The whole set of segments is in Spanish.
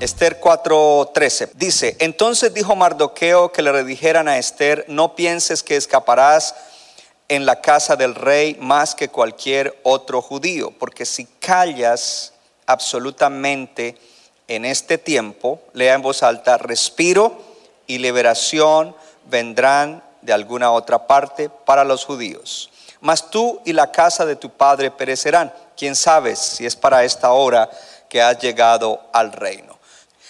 Esther 4:13 dice, entonces dijo Mardoqueo que le redijeran a Esther, no pienses que escaparás en la casa del rey más que cualquier otro judío, porque si callas absolutamente en este tiempo, lea en voz alta, respiro y liberación vendrán de alguna otra parte para los judíos. Mas tú y la casa de tu padre perecerán. ¿Quién sabe si es para esta hora que has llegado al reino?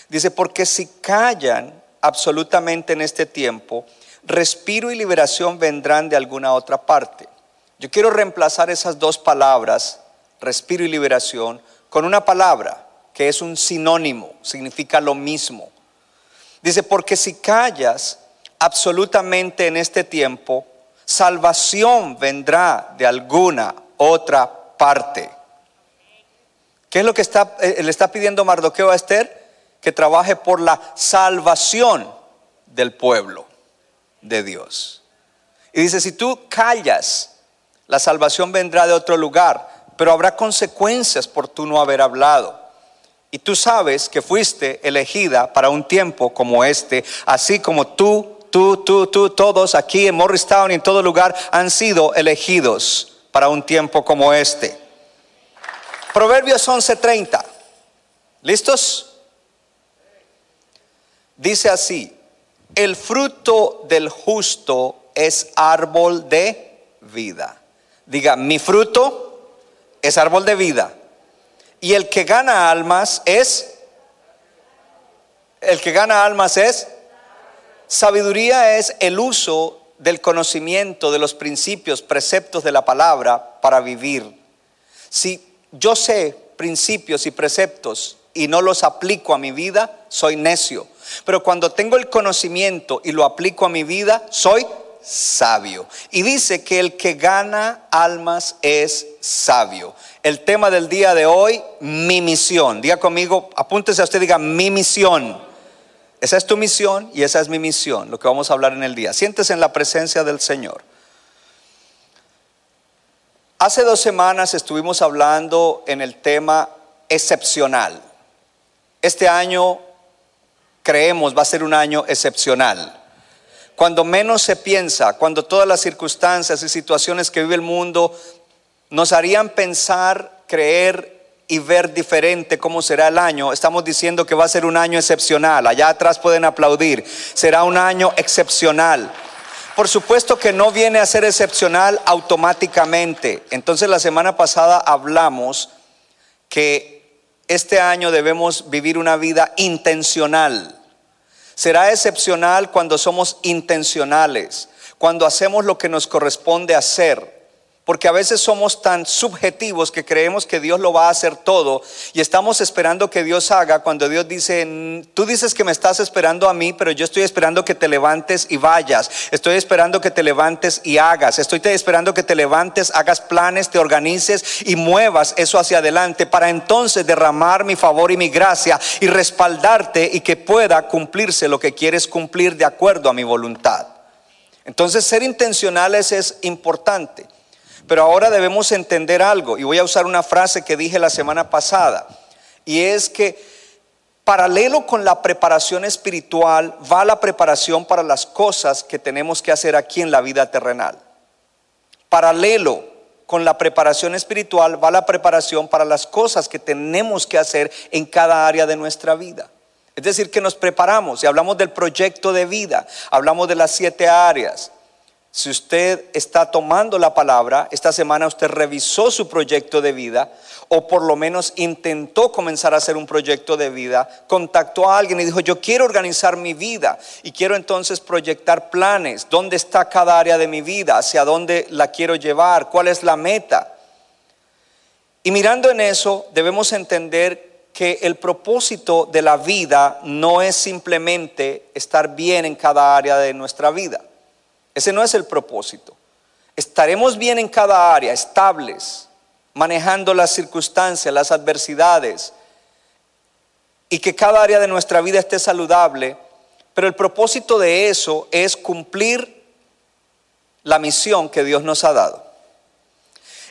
Dice, porque si callan absolutamente en este tiempo, respiro y liberación vendrán de alguna otra parte. Yo quiero reemplazar esas dos palabras, respiro y liberación, con una palabra que es un sinónimo, significa lo mismo. Dice, porque si callas absolutamente en este tiempo, salvación vendrá de alguna otra parte. ¿Qué es lo que está, eh, le está pidiendo Mardoqueo a Esther? Que trabaje por la salvación del pueblo de Dios. Y dice, si tú callas, la salvación vendrá de otro lugar, pero habrá consecuencias por tú no haber hablado. Y tú sabes que fuiste elegida para un tiempo como este, así como tú, tú, tú, tú, todos aquí en Morristown y en todo lugar han sido elegidos para un tiempo como este. Proverbios 11:30. ¿Listos? Dice así, el fruto del justo es árbol de vida. Diga, mi fruto es árbol de vida. Y el que gana almas es, el que gana almas es, sabiduría es el uso del conocimiento de los principios, preceptos de la palabra para vivir. Si yo sé principios y preceptos y no los aplico a mi vida, soy necio. Pero cuando tengo el conocimiento y lo aplico a mi vida, soy sabio. Y dice que el que gana almas es sabio. El tema del día de hoy, mi misión. Diga conmigo, apúntese a usted, diga mi misión. Esa es tu misión y esa es mi misión, lo que vamos a hablar en el día. Siéntese en la presencia del Señor. Hace dos semanas estuvimos hablando en el tema excepcional. Este año creemos va a ser un año excepcional. Cuando menos se piensa, cuando todas las circunstancias y situaciones que vive el mundo nos harían pensar, creer y ver diferente cómo será el año, estamos diciendo que va a ser un año excepcional. Allá atrás pueden aplaudir. Será un año excepcional. Por supuesto que no viene a ser excepcional automáticamente. Entonces la semana pasada hablamos que este año debemos vivir una vida intencional. Será excepcional cuando somos intencionales, cuando hacemos lo que nos corresponde hacer. Porque a veces somos tan subjetivos que creemos que Dios lo va a hacer todo y estamos esperando que Dios haga cuando Dios dice, tú dices que me estás esperando a mí, pero yo estoy esperando que te levantes y vayas. Estoy esperando que te levantes y hagas. Estoy esperando que te levantes, hagas planes, te organices y muevas eso hacia adelante para entonces derramar mi favor y mi gracia y respaldarte y que pueda cumplirse lo que quieres cumplir de acuerdo a mi voluntad. Entonces ser intencionales es importante. Pero ahora debemos entender algo, y voy a usar una frase que dije la semana pasada, y es que paralelo con la preparación espiritual va la preparación para las cosas que tenemos que hacer aquí en la vida terrenal. Paralelo con la preparación espiritual va la preparación para las cosas que tenemos que hacer en cada área de nuestra vida. Es decir, que nos preparamos y hablamos del proyecto de vida, hablamos de las siete áreas. Si usted está tomando la palabra, esta semana usted revisó su proyecto de vida o por lo menos intentó comenzar a hacer un proyecto de vida, contactó a alguien y dijo, yo quiero organizar mi vida y quiero entonces proyectar planes, dónde está cada área de mi vida, hacia dónde la quiero llevar, cuál es la meta. Y mirando en eso, debemos entender que el propósito de la vida no es simplemente estar bien en cada área de nuestra vida. Ese no es el propósito. Estaremos bien en cada área, estables, manejando las circunstancias, las adversidades, y que cada área de nuestra vida esté saludable, pero el propósito de eso es cumplir la misión que Dios nos ha dado.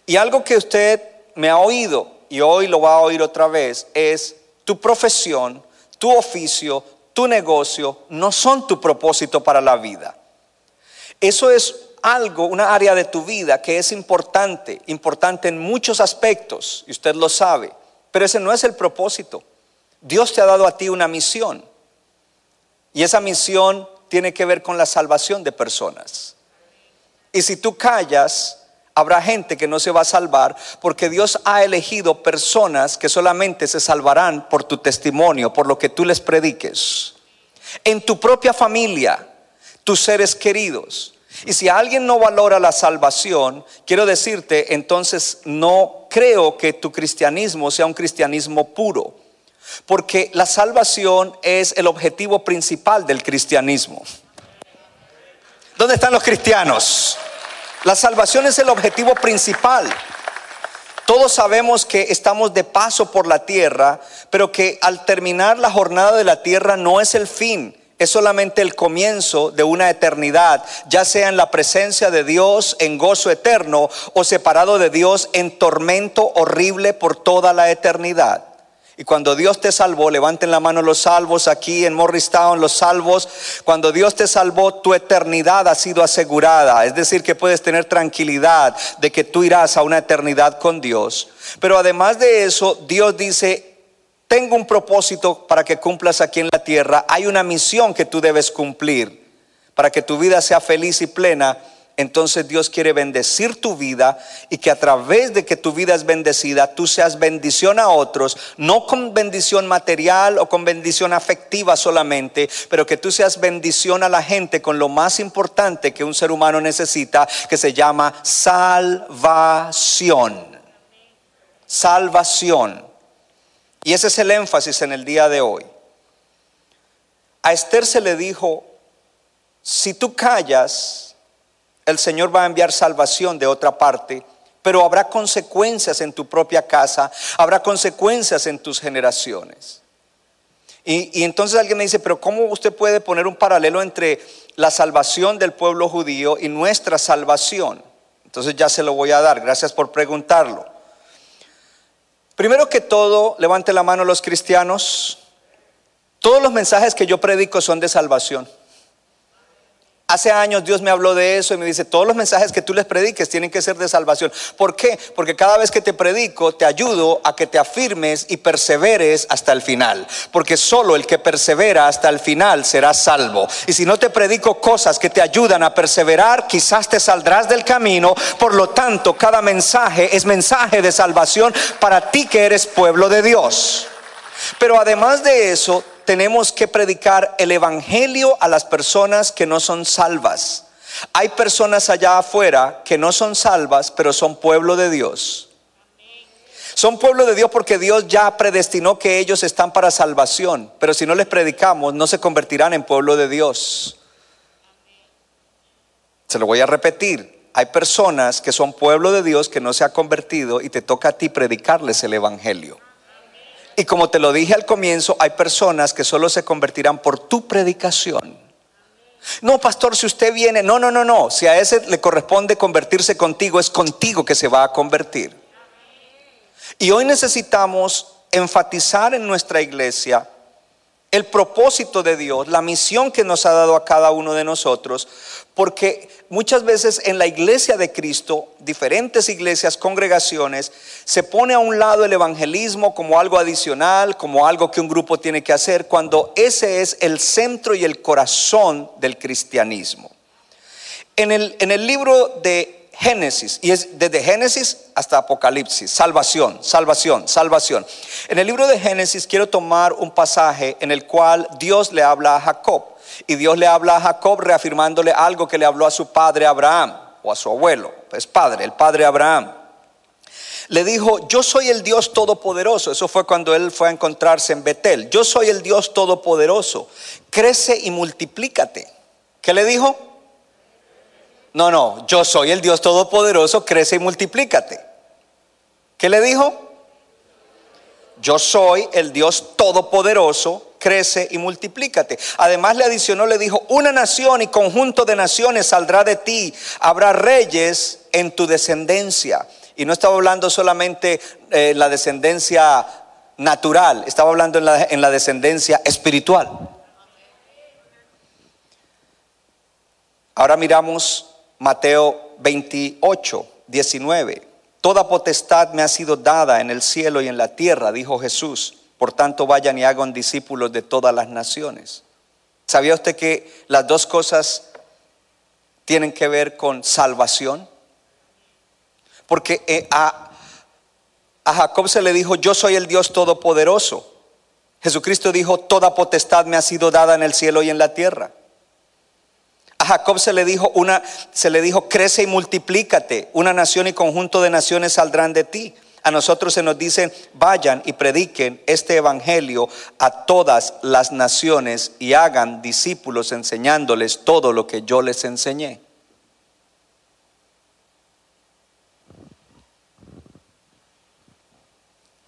Y algo que usted me ha oído y hoy lo va a oír otra vez es tu profesión, tu oficio, tu negocio no son tu propósito para la vida. Eso es algo, una área de tu vida que es importante, importante en muchos aspectos, y usted lo sabe, pero ese no es el propósito. Dios te ha dado a ti una misión, y esa misión tiene que ver con la salvación de personas. Y si tú callas, habrá gente que no se va a salvar porque Dios ha elegido personas que solamente se salvarán por tu testimonio, por lo que tú les prediques. En tu propia familia, tus seres queridos. Y si alguien no valora la salvación, quiero decirte, entonces no creo que tu cristianismo sea un cristianismo puro. Porque la salvación es el objetivo principal del cristianismo. ¿Dónde están los cristianos? La salvación es el objetivo principal. Todos sabemos que estamos de paso por la tierra, pero que al terminar la jornada de la tierra no es el fin es solamente el comienzo de una eternidad, ya sea en la presencia de Dios en gozo eterno o separado de Dios en tormento horrible por toda la eternidad. Y cuando Dios te salvó, levanten la mano los salvos aquí en Morristown, los salvos, cuando Dios te salvó, tu eternidad ha sido asegurada. Es decir, que puedes tener tranquilidad de que tú irás a una eternidad con Dios. Pero además de eso, Dios dice, tengo un propósito para que cumplas aquí en la tierra, hay una misión que tú debes cumplir para que tu vida sea feliz y plena. Entonces Dios quiere bendecir tu vida y que a través de que tu vida es bendecida, tú seas bendición a otros, no con bendición material o con bendición afectiva solamente, pero que tú seas bendición a la gente con lo más importante que un ser humano necesita, que se llama salvación. Salvación. Y ese es el énfasis en el día de hoy. A Esther se le dijo, si tú callas, el Señor va a enviar salvación de otra parte, pero habrá consecuencias en tu propia casa, habrá consecuencias en tus generaciones. Y, y, entonces alguien me dice, pero ¿cómo usted puede poner un paralelo entre la salvación del pueblo judío y nuestra salvación? Entonces ya se lo voy a dar, gracias por preguntarlo. Primero que todo, levante la mano los cristianos. Todos los mensajes que yo predico son de salvación. Hace años Dios me habló de eso y me dice, todos los mensajes que tú les prediques tienen que ser de salvación. ¿Por qué? Porque cada vez que te predico te ayudo a que te afirmes y perseveres hasta el final. Porque solo el que persevera hasta el final será salvo. Y si no te predico cosas que te ayudan a perseverar, quizás te saldrás del camino. Por lo tanto, cada mensaje es mensaje de salvación para ti que eres pueblo de Dios. Pero además de eso, tenemos que predicar el Evangelio a las personas que no son salvas. Hay personas allá afuera que no son salvas, pero son pueblo de Dios. Son pueblo de Dios porque Dios ya predestinó que ellos están para salvación, pero si no les predicamos no se convertirán en pueblo de Dios. Se lo voy a repetir. Hay personas que son pueblo de Dios que no se ha convertido y te toca a ti predicarles el Evangelio. Y como te lo dije al comienzo, hay personas que solo se convertirán por tu predicación. No, pastor, si usted viene, no, no, no, no. Si a ese le corresponde convertirse contigo, es contigo que se va a convertir. Y hoy necesitamos enfatizar en nuestra iglesia el propósito de Dios, la misión que nos ha dado a cada uno de nosotros, porque muchas veces en la iglesia de Cristo, diferentes iglesias, congregaciones, se pone a un lado el evangelismo como algo adicional, como algo que un grupo tiene que hacer, cuando ese es el centro y el corazón del cristianismo. En el, en el libro de Génesis, y es desde Génesis hasta Apocalipsis, salvación, salvación, salvación. En el libro de Génesis quiero tomar un pasaje en el cual Dios le habla a Jacob. Y Dios le habla a Jacob reafirmándole algo que le habló a su padre Abraham o a su abuelo, es padre, el padre Abraham le dijo, yo soy el Dios todopoderoso. Eso fue cuando él fue a encontrarse en Betel. Yo soy el Dios todopoderoso. Crece y multiplícate. ¿Qué le dijo? No, no, yo soy el Dios todopoderoso, crece y multiplícate. ¿Qué le dijo? Yo soy el Dios todopoderoso, crece y multiplícate. Además le adicionó, le dijo, una nación y conjunto de naciones saldrá de ti, habrá reyes en tu descendencia. Y no estaba hablando solamente eh, la descendencia natural, estaba hablando en la, en la descendencia espiritual. Ahora miramos Mateo 28, 19. Toda potestad me ha sido dada en el cielo y en la tierra, dijo Jesús. Por tanto, vayan y hagan discípulos de todas las naciones. ¿Sabía usted que las dos cosas tienen que ver con salvación? Porque eh, a, a Jacob se le dijo, yo soy el Dios todopoderoso. Jesucristo dijo, toda potestad me ha sido dada en el cielo y en la tierra. Jacob se le dijo una se le dijo crece y multiplícate, una nación y conjunto de naciones saldrán de ti. A nosotros se nos dice, vayan y prediquen este evangelio a todas las naciones y hagan discípulos enseñándoles todo lo que yo les enseñé.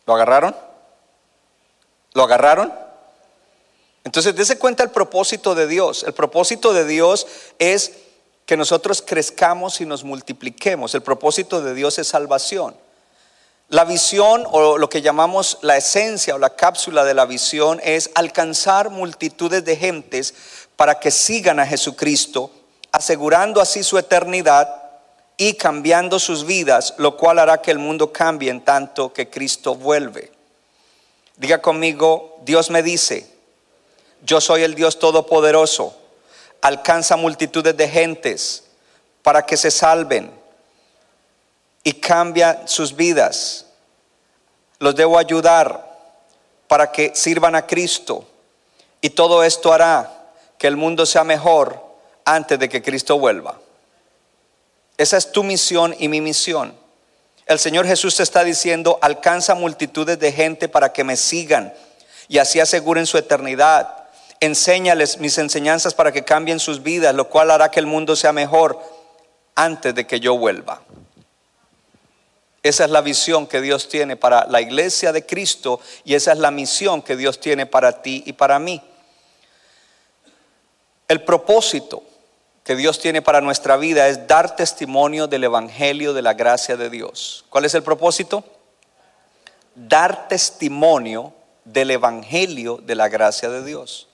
¿Lo agarraron? ¿Lo agarraron? Entonces, dése cuenta el propósito de Dios. El propósito de Dios es que nosotros crezcamos y nos multipliquemos. El propósito de Dios es salvación. La visión o lo que llamamos la esencia o la cápsula de la visión es alcanzar multitudes de gentes para que sigan a Jesucristo, asegurando así su eternidad y cambiando sus vidas, lo cual hará que el mundo cambie en tanto que Cristo vuelve. Diga conmigo, Dios me dice, yo soy el Dios Todopoderoso, alcanza multitudes de gentes para que se salven y cambia sus vidas. Los debo ayudar para que sirvan a Cristo y todo esto hará que el mundo sea mejor antes de que Cristo vuelva. Esa es tu misión y mi misión. El Señor Jesús está diciendo, alcanza multitudes de gente para que me sigan y así aseguren su eternidad. Enséñales mis enseñanzas para que cambien sus vidas, lo cual hará que el mundo sea mejor antes de que yo vuelva. Esa es la visión que Dios tiene para la iglesia de Cristo y esa es la misión que Dios tiene para ti y para mí. El propósito que Dios tiene para nuestra vida es dar testimonio del Evangelio de la gracia de Dios. ¿Cuál es el propósito? Dar testimonio del Evangelio de la gracia de Dios.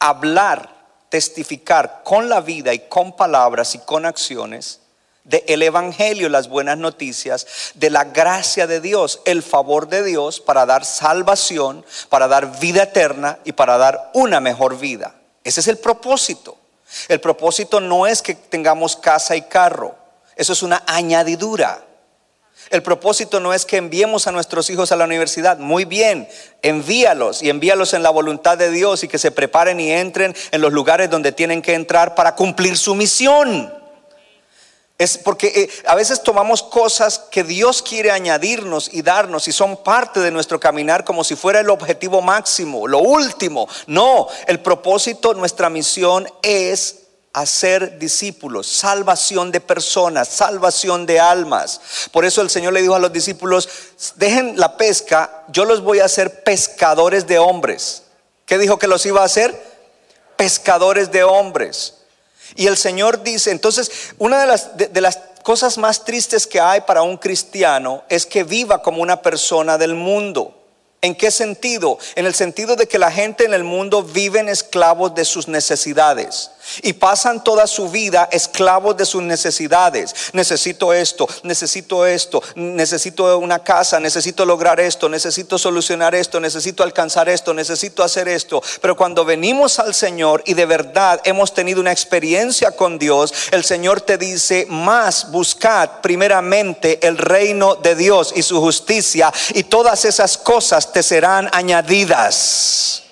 Hablar, testificar con la vida y con palabras y con acciones del el Evangelio, las buenas noticias, de la gracia de Dios, el favor de Dios para dar salvación, para dar vida eterna y para dar una mejor vida. Ese es el propósito. El propósito no es que tengamos casa y carro, eso es una añadidura. El propósito no es que enviemos a nuestros hijos a la universidad. Muy bien, envíalos y envíalos en la voluntad de Dios y que se preparen y entren en los lugares donde tienen que entrar para cumplir su misión. Es porque eh, a veces tomamos cosas que Dios quiere añadirnos y darnos y son parte de nuestro caminar como si fuera el objetivo máximo, lo último. No, el propósito, nuestra misión es hacer discípulos, salvación de personas, salvación de almas. Por eso el Señor le dijo a los discípulos, dejen la pesca, yo los voy a hacer pescadores de hombres. ¿Qué dijo que los iba a hacer? Pescadores de hombres. Y el Señor dice, entonces, una de las, de, las cosas más tristes que hay para un cristiano es que viva como una persona del mundo. ¿En qué sentido? En el sentido de que la gente en el mundo viven esclavos de sus necesidades. Y pasan toda su vida esclavos de sus necesidades. Necesito esto, necesito esto, necesito una casa, necesito lograr esto, necesito solucionar esto, necesito alcanzar esto, necesito hacer esto. Pero cuando venimos al Señor y de verdad hemos tenido una experiencia con Dios, el Señor te dice, más buscad primeramente el reino de Dios y su justicia y todas esas cosas te serán añadidas.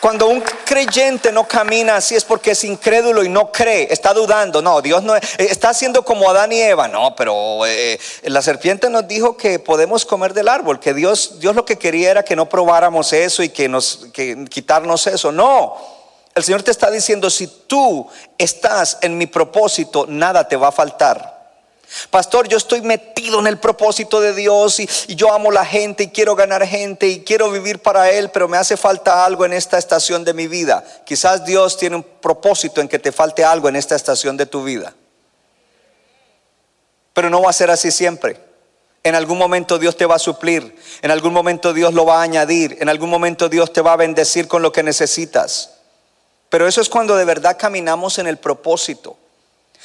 Cuando un creyente no camina así es porque es incrédulo y no cree, está dudando. No, Dios no eh, está haciendo como Adán y Eva. No, pero eh, la serpiente nos dijo que podemos comer del árbol, que Dios, Dios lo que quería era que no probáramos eso y que nos que quitarnos eso. No. El Señor te está diciendo, si tú estás en mi propósito, nada te va a faltar. Pastor, yo estoy metido en el propósito de Dios y, yo amo la gente y quiero ganar gente y quiero vivir para Él, pero me hace falta algo en esta estación de mi vida. Quizás Dios tiene un propósito en que te falte algo en esta estación de tu vida. Pero no va a ser así siempre. En algún momento Dios te va a suplir, en algún momento Dios lo va a añadir, en algún momento Dios te va a bendecir con lo que necesitas. Pero eso es cuando de verdad caminamos en el propósito.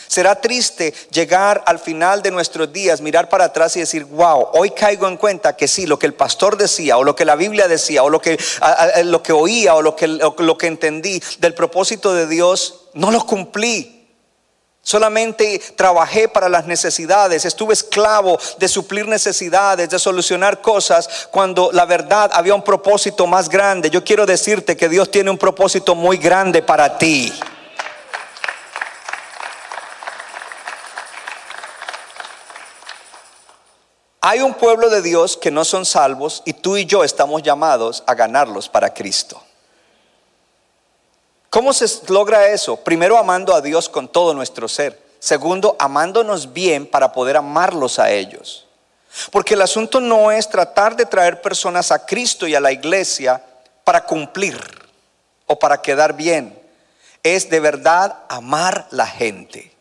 Será triste llegar al final de nuestros días, mirar para atrás y decir, wow, hoy caigo en cuenta que sí, lo que el pastor decía, o lo que la Biblia decía, o lo que, lo que oía, o lo que, lo que entendí del propósito de Dios, no lo cumplí. Solamente trabajé para las necesidades, estuve esclavo de suplir necesidades, de solucionar cosas, cuando la verdad había un propósito más grande. Yo quiero decirte que Dios tiene un propósito muy grande para ti. Hay un pueblo de Dios que no son salvos y tú y yo estamos llamados a ganarlos para Cristo. ¿Cómo se logra eso? Primero amando a Dios con todo nuestro ser. Segundo, amándonos bien para poder amarlos a ellos. Porque el asunto no es tratar de traer personas a Cristo y a la iglesia para cumplir o para quedar bien. Es de verdad amar la gente.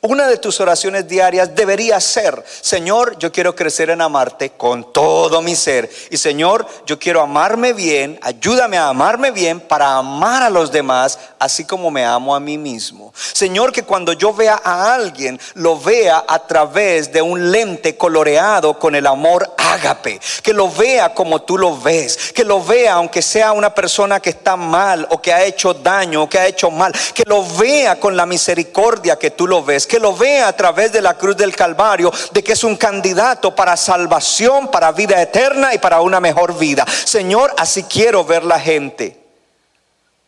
Una de tus oraciones diarias debería ser, Señor, yo quiero crecer en amarte con todo mi ser. Y Señor, yo quiero amarme bien, ayúdame a amarme bien para amar a los demás, así como me amo a mí mismo. Señor, que cuando yo vea a alguien, lo vea a través de un lente coloreado con el amor ágape. Que lo vea como tú lo ves. Que lo vea aunque sea una persona que está mal o que ha hecho daño o que ha hecho mal. Que lo vea con la misericordia que tú lo ves. Que lo vea a través de la cruz del Calvario de que es un candidato para salvación, para vida eterna y para una mejor vida. Señor, así quiero ver la gente.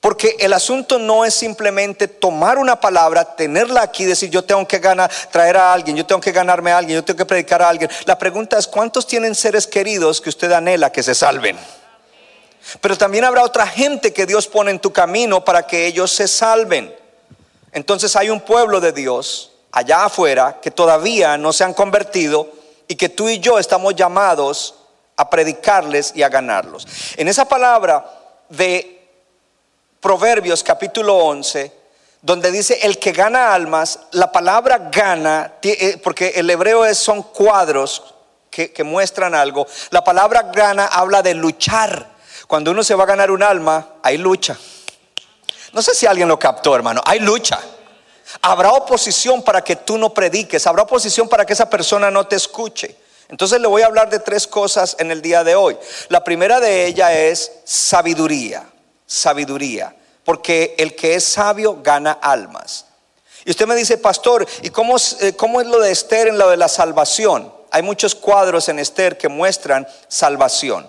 Porque el asunto no es simplemente tomar una palabra, tenerla aquí decir yo tengo que ganar, traer a alguien, yo tengo que ganarme a alguien, yo tengo que predicar a alguien. La pregunta es cuántos tienen seres queridos que usted anhela que se salven. Pero también habrá otra gente que Dios pone en tu camino para que ellos se salven. Entonces hay un pueblo de Dios allá afuera que todavía no se han convertido y que tú y yo estamos llamados a predicarles y a ganarlos. En esa palabra de Proverbios capítulo 11, donde dice el que gana almas, la palabra gana, eh, porque el hebreo es, son cuadros que, que muestran algo, la palabra gana habla de luchar. Cuando uno se va a ganar un alma, hay lucha. No sé si alguien lo captó, hermano, hay lucha. Habrá oposición para que tú no prediques, habrá oposición para que esa persona no te escuche. Entonces le voy a hablar de tres cosas en el día de hoy. La primera de ellas es sabiduría, sabiduría, porque el que es sabio gana almas. Y usted me dice, pastor, ¿y cómo, eh, cómo es lo de Esther en lo de la salvación? Hay muchos cuadros en Esther que muestran salvación.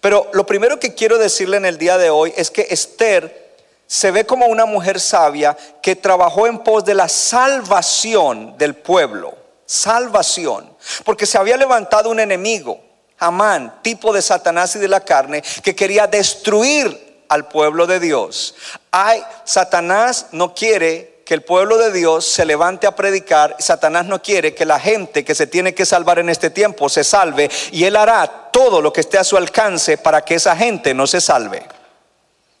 Pero lo primero que quiero decirle en el día de hoy es que Esther se ve como una mujer sabia que trabajó en pos de la salvación del pueblo. Salvación. Porque se había levantado un enemigo, Amán, tipo de Satanás y de la carne, que quería destruir al pueblo de Dios. Ay, Satanás no quiere que el pueblo de Dios se levante a predicar. Satanás no quiere que la gente que se tiene que salvar en este tiempo se salve. Y él hará todo lo que esté a su alcance para que esa gente no se salve.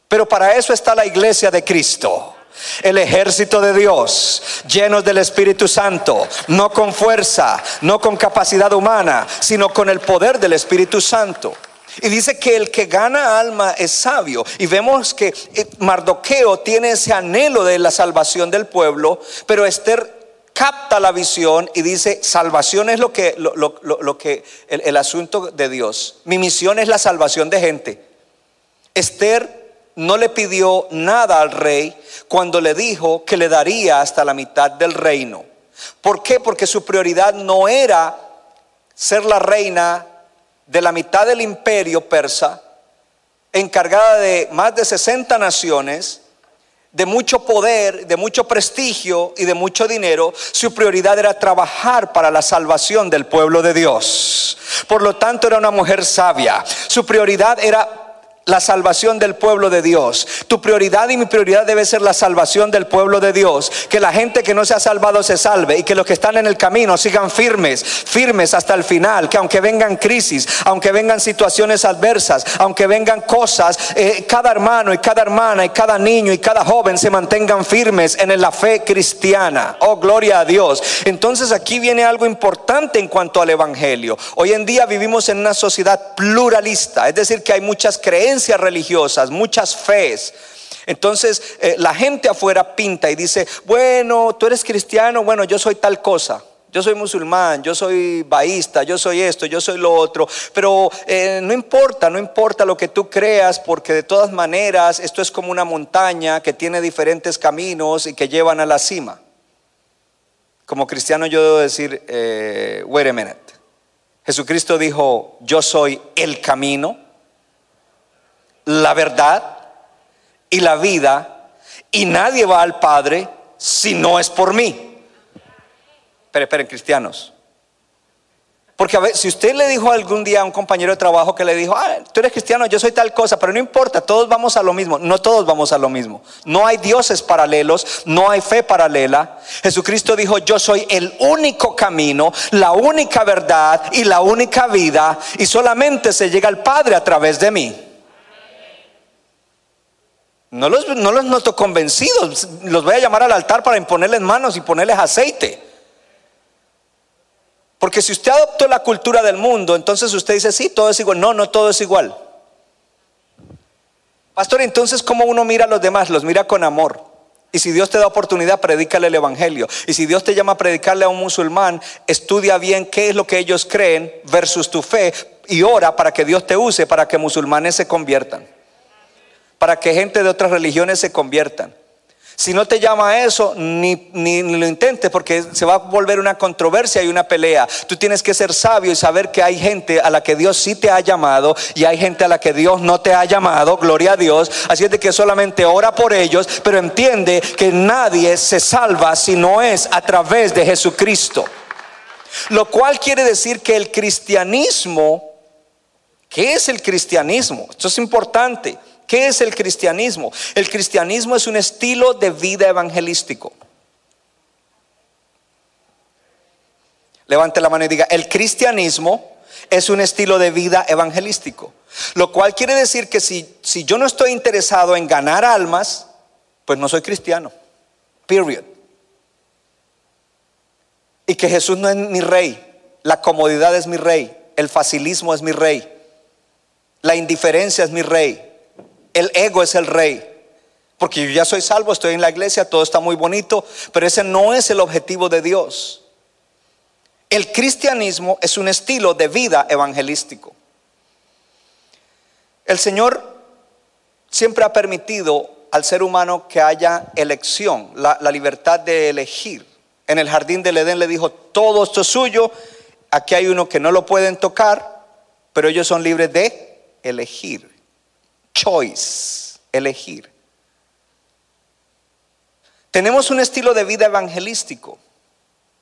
Pero para eso está la iglesia de Cristo. El ejército de Dios, llenos del Espíritu Santo, no con fuerza, no con capacidad humana, sino con el poder del Espíritu Santo. Y dice que el que gana alma es sabio. Y vemos que eh, Mardoqueo tiene ese anhelo de la salvación del pueblo, pero Esther capta la visión y dice, salvación es lo que, lo, lo- lo- que el, el asunto de Dios. Mi misión es la salvación de gente. Esther no le pidió nada al rey cuando le dijo que le daría hasta la mitad del reino. ¿Por qué? Porque su prioridad no era ser la reina de la mitad del imperio persa, encargada de más de 60 naciones, de mucho poder, de mucho prestigio y de mucho dinero, su prioridad era trabajar para la salvación del pueblo de Dios. Por lo tanto, era una mujer sabia. Su prioridad era la salvación del pueblo de Dios. Tu prioridad y mi prioridad debe ser la salvación del pueblo de Dios. Que la gente que no se ha salvado se salve y que los que están en el camino sigan firmes, firmes hasta el final. Que aunque vengan crisis, aunque vengan situaciones adversas, aunque vengan cosas, eh, cada hermano y cada hermana y cada niño y cada joven se mantengan firmes en la fe cristiana. Oh, gloria a Dios. Entonces aquí viene algo importante en cuanto al Evangelio. Hoy en día vivimos en una sociedad pluralista, es decir, que hay muchas creencias religiosas, muchas fees. Entonces eh, la gente afuera pinta y dice, bueno, tú eres cristiano, bueno, yo soy tal cosa. Yo soy musulmán, yo soy baísta, yo soy esto, yo soy lo otro, pero eh, no importa, no importa lo que tú creas, porque de todas maneras esto es como una montaña que tiene diferentes caminos y que llevan a la cima. Como cristiano yo debo decir, eh, wait a minute. Jesucristo dijo, yo soy el camino, la verdad y la vida, y nadie va al Padre si no es por mí. Esperen, esperen, cristianos. Porque a ver, si usted le dijo algún día a un compañero de trabajo que le dijo, ah, tú eres cristiano, yo soy tal cosa, pero no importa, todos vamos a lo mismo. No todos vamos a lo mismo. No hay dioses paralelos, no hay fe paralela. Jesucristo dijo, yo soy el único camino, la única verdad y la única vida, y solamente se llega al Padre a través de mí. No los, no los noto convencidos, los voy a llamar al altar para imponerles manos y ponerles aceite. Porque si usted adoptó la cultura del mundo, entonces usted dice, sí, todo es igual. No, no todo es igual. Pastor, entonces, ¿cómo uno mira a los demás? Los mira con amor. Y si Dios te da oportunidad, predícale el Evangelio. Y si Dios te llama a predicarle a un musulmán, estudia bien qué es lo que ellos creen versus tu fe y ora para que Dios te use para que musulmanes se conviertan. Para que gente de otras religiones se conviertan. Si no te llama a eso, ni, ni, ni lo intentes porque se va a volver una controversia y una pelea. Tú tienes que ser sabio y saber que hay gente a la que Dios sí te ha llamado y hay gente a la que Dios no te ha llamado. Gloria a Dios. Así es de que solamente ora por ellos, pero entiende que nadie se salva si no es a través de Jesucristo. Lo cual quiere decir que el cristianismo, ¿qué es el cristianismo? Esto es importante. ¿Qué es el cristianismo? El cristianismo es un estilo de vida evangelístico. Levante la mano y diga, el cristianismo es un estilo de vida evangelístico. Lo cual quiere decir que si, si yo no estoy interesado en ganar almas, pues no soy cristiano. Period. Y que Jesús no es mi rey, la comodidad es mi rey, el facilismo es mi rey, la indiferencia es mi rey, el ego es el rey. Porque yo ya soy salvo, estoy en la iglesia, todo está muy bonito, pero ese no es el objetivo de Dios. El cristianismo es un estilo de vida evangelístico. El Señor siempre ha permitido al ser humano que haya elección, la, libertad de elegir. En el jardín del Edén le dijo, todo esto es suyo, aquí hay uno que no lo pueden tocar, pero ellos son libres de elegir. Choice, elegir. Tenemos un estilo de vida evangelístico,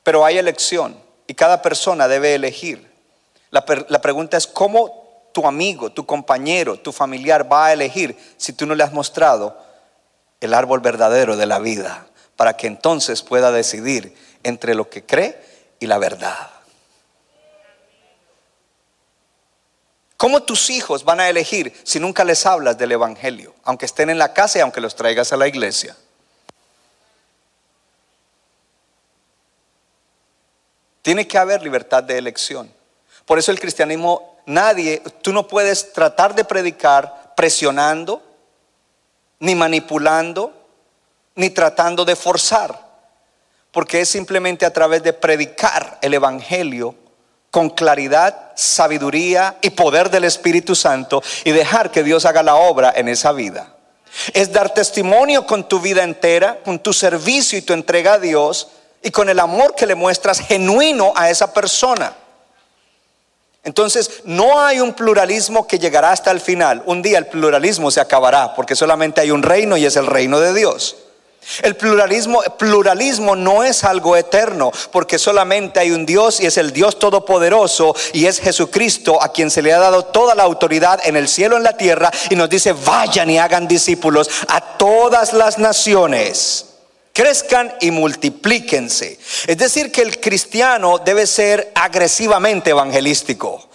pero hay elección y cada persona debe elegir. La, la pregunta es cómo tu amigo, tu compañero, tu familiar va a elegir si tú no le has mostrado el árbol verdadero de la vida para que entonces pueda decidir entre lo que cree y la verdad. ¿Cómo tus hijos van a elegir si nunca les hablas del Evangelio, aunque estén en la casa y aunque los traigas a la iglesia? Tiene que haber libertad de elección. Por eso el cristianismo nadie, tú no puedes tratar de predicar presionando, ni manipulando, ni tratando de forzar, porque es simplemente a través de predicar el Evangelio con claridad, sabiduría y poder del Espíritu Santo y dejar que Dios haga la obra en esa vida. Es dar testimonio con tu vida entera, con tu servicio y tu entrega a Dios y con el amor que le muestras genuino a esa persona. Entonces, no hay un pluralismo que llegará hasta el final. Un día el pluralismo se acabará porque solamente hay un reino y es el reino de Dios. El pluralismo, pluralismo no es algo eterno, porque solamente hay un Dios y es el Dios todopoderoso y es Jesucristo a quien se le ha dado toda la autoridad en el cielo y en la tierra y nos dice, vayan y hagan discípulos a todas las naciones. Crezcan y multiplíquense. Es decir, que el cristiano debe ser agresivamente evangelístico.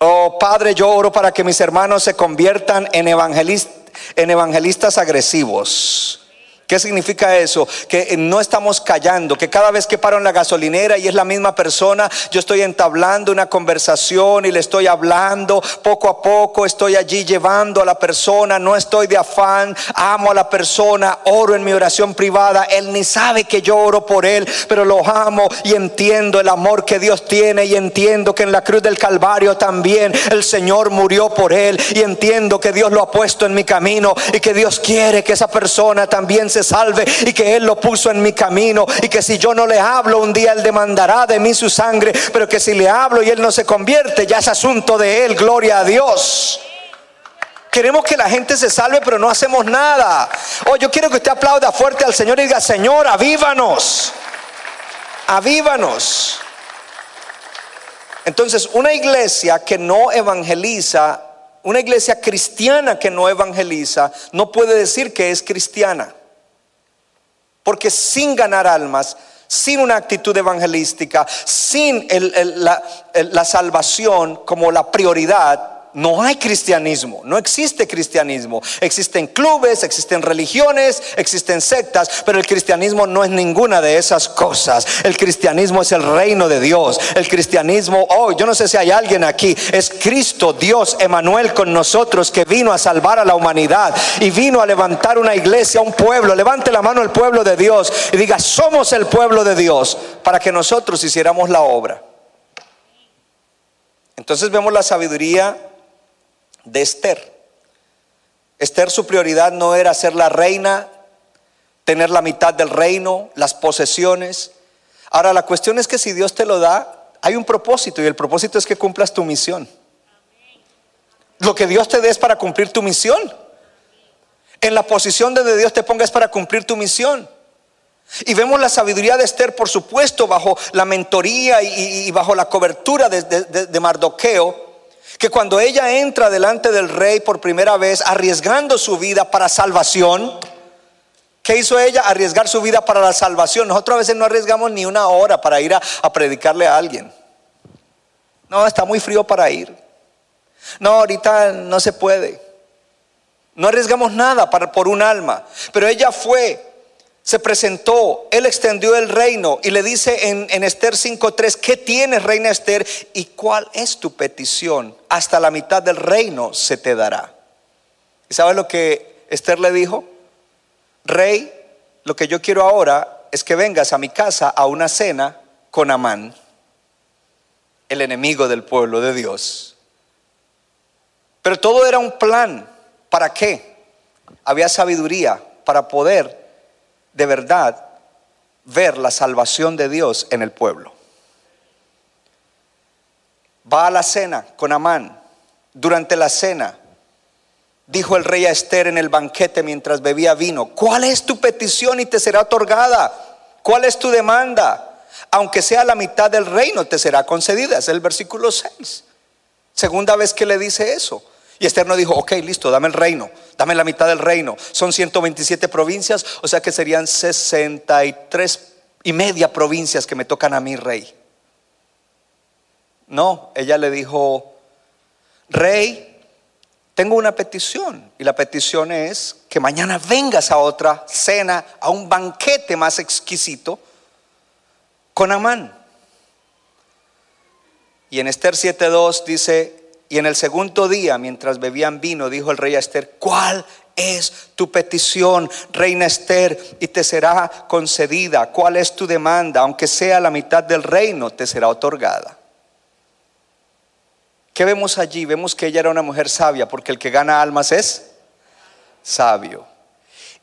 Oh Padre, yo oro para que mis hermanos se conviertan en, en evangelistas agresivos ¿Qué significa eso? Que no estamos callando, que cada vez que paro en la gasolinera y es la misma persona, yo estoy entablando una conversación y le estoy hablando, poco a poco estoy allí llevando a la persona, no estoy de afán, amo a la persona, oro en mi oración privada, él ni sabe que yo oro por él, pero lo amo y entiendo el amor que Dios tiene y entiendo que en la cruz del Calvario también el Señor murió por él y entiendo que Dios lo ha puesto en mi camino y que Dios quiere que esa persona también se salve y que Él lo puso en mi camino y que si yo no le hablo un día Él demandará de mí su sangre, pero que si le hablo y Él no se convierte, ya es asunto de Él, gloria a Dios. Queremos que la gente se salve, pero no hacemos nada. Oh, yo quiero que usted aplauda fuerte al Señor y diga, Señor, avívanos. Avívanos. Entonces, una iglesia que no evangeliza, una iglesia cristiana que no evangeliza, no puede decir que es cristiana. Porque sin ganar almas, sin una actitud evangelística, sin la, la salvación como la prioridad, no hay cristianismo, no existe cristianismo. Existen clubes, existen religiones, existen sectas, pero el cristianismo no es ninguna de esas cosas. El cristianismo es el reino de Dios. El cristianismo, oh, yo no sé si hay alguien aquí, es Cristo, Dios, Emanuel con nosotros, que vino a salvar a la humanidad y vino a levantar una iglesia, un pueblo. Levante la mano el pueblo de Dios y diga, somos el pueblo de Dios, para que nosotros hiciéramos la obra. Entonces vemos la sabiduría de Esther. Esther su prioridad no era ser la reina, tener la mitad del reino, las posesiones. Ahora la cuestión es que si Dios te lo da, hay un propósito y el propósito es que cumplas tu misión. Lo que Dios te dé es para cumplir tu misión. En la posición donde Dios te ponga es para cumplir tu misión. Y vemos la sabiduría de Esther, por supuesto, bajo la mentoría y, bajo la cobertura de, de Mardoqueo que cuando ella entra delante del rey por primera vez, arriesgando su vida para salvación, ¿qué hizo ella? Arriesgar su vida para la salvación. Nosotros a veces no arriesgamos ni una hora para ir a, predicarle a alguien. No, está muy frío para ir. No, ahorita no se puede. No arriesgamos nada para, por un alma. Pero ella fue se presentó, él extendió el reino y le dice en, en Esther 5.3, ¿qué tienes, reina Esther? ¿Y cuál es tu petición? Hasta la mitad del reino se te dará. ¿Y sabes lo que Esther le dijo? Rey, lo que yo quiero ahora es que vengas a mi casa a una cena con Amán, el enemigo del pueblo de Dios. Pero todo era un plan. ¿Para qué? Había sabiduría para poder de verdad ver la salvación de Dios en el pueblo. Va a la cena con Amán. Durante la cena, dijo el rey a Esther en el banquete mientras bebía vino, ¿cuál es tu petición y te será otorgada? ¿Cuál es tu demanda? Aunque sea la mitad del reino, te será concedida. Es el versículo 6. Segunda vez que le dice eso. Y Esther no dijo, ok, listo, dame el reino, dame la mitad del reino. Son 127 provincias, o sea que serían 63 y media provincias que me tocan a mí, rey. No, ella le dijo, rey, tengo una petición. Y la petición es que mañana vengas a otra cena, a un banquete más exquisito con Amán. Y en Esther 7.2 dice, y en el segundo día, mientras bebían vino, dijo el rey a Esther, ¿cuál es tu petición, reina Esther? Y te será concedida. ¿Cuál es tu demanda? Aunque sea la mitad del reino, te será otorgada. ¿Qué vemos allí? Vemos que ella era una mujer sabia, porque el que gana almas es sabio.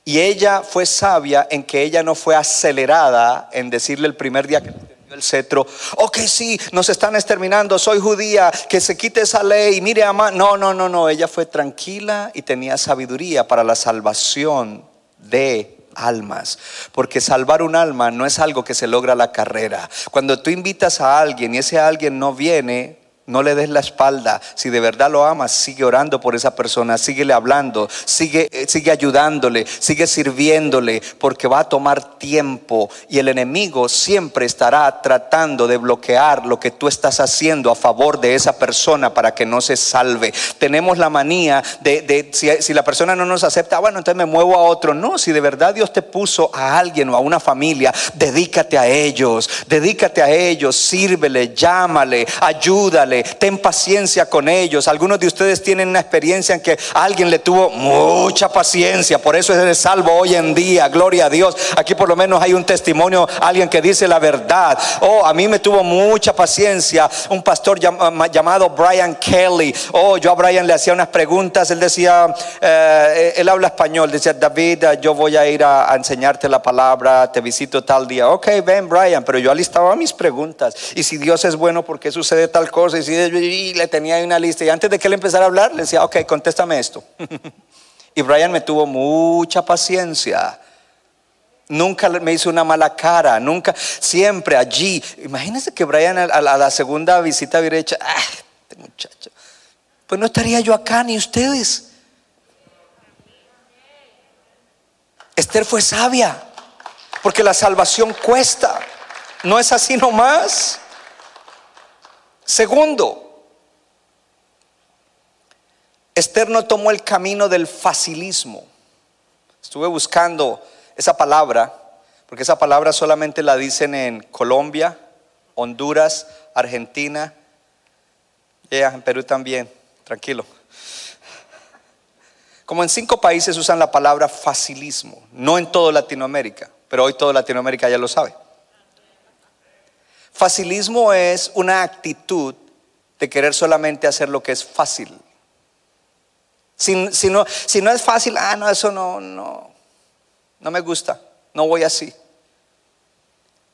Y ella fue sabia en que ella no fue acelerada en decirle el primer día que el cetro, ok, sí, nos están exterminando, soy judía, que se quite esa ley, mire, ama. No, no, no, no, ella fue tranquila y tenía sabiduría para la salvación de almas, porque salvar un alma no es algo que se logra a la carrera. Cuando tú invitas a alguien y ese alguien no viene, no le des la espalda. Si de verdad lo amas, sigue orando por esa persona, síguele hablando, sigue, eh, sigue ayudándole, sigue sirviéndole, porque va a tomar tiempo y el enemigo siempre estará tratando de bloquear lo que tú estás haciendo a favor de esa persona para que no se salve. Tenemos la manía de, si, si la persona no nos acepta, bueno, entonces me muevo a otro. No, si de verdad Dios te puso a alguien o a una familia, dedícate a ellos, dedícate a ellos, sírvele, llámale, ayúdale ten paciencia con ellos. Algunos de ustedes tienen una experiencia en que alguien le tuvo mucha paciencia, por eso es salvo hoy en día, gloria a Dios. Aquí por lo menos hay un testimonio, alguien que dice la verdad. Oh, a mí me tuvo mucha paciencia un pastor llamado Brian Kelly. Oh, yo a Brian le hacía unas preguntas, él decía, eh, él habla español, decía, David, yo voy a ir a, enseñarte la palabra, te visito tal día. Ok, ven Brian, pero yo alistaba mis preguntas. Y si Dios es bueno, ¿por qué sucede tal cosa? Y y le tenía ahí una lista. Y antes de que él empezara a hablar, le decía, ok, contéstame esto. y Brian me tuvo mucha paciencia. Nunca me hizo una mala cara, nunca, siempre allí. Imagínense que Brian a, la segunda visita hubiera dicho, ah, este muchacho, pues no estaría yo acá ni ustedes. Esther fue sabia, porque la salvación cuesta, no es así nomás. Segundo, Esther no tomó el camino del facilismo. Estuve buscando esa palabra, porque esa palabra solamente la dicen en Colombia, Honduras, Argentina, y en Perú también, tranquilo. Como en cinco países usan la palabra facilismo, no en toda Latinoamérica, pero hoy toda Latinoamérica ya lo sabe. Facilismo es una actitud de querer solamente hacer lo que es fácil. Si, no, no es fácil, ah, no, eso no, no, no me gusta, no voy así.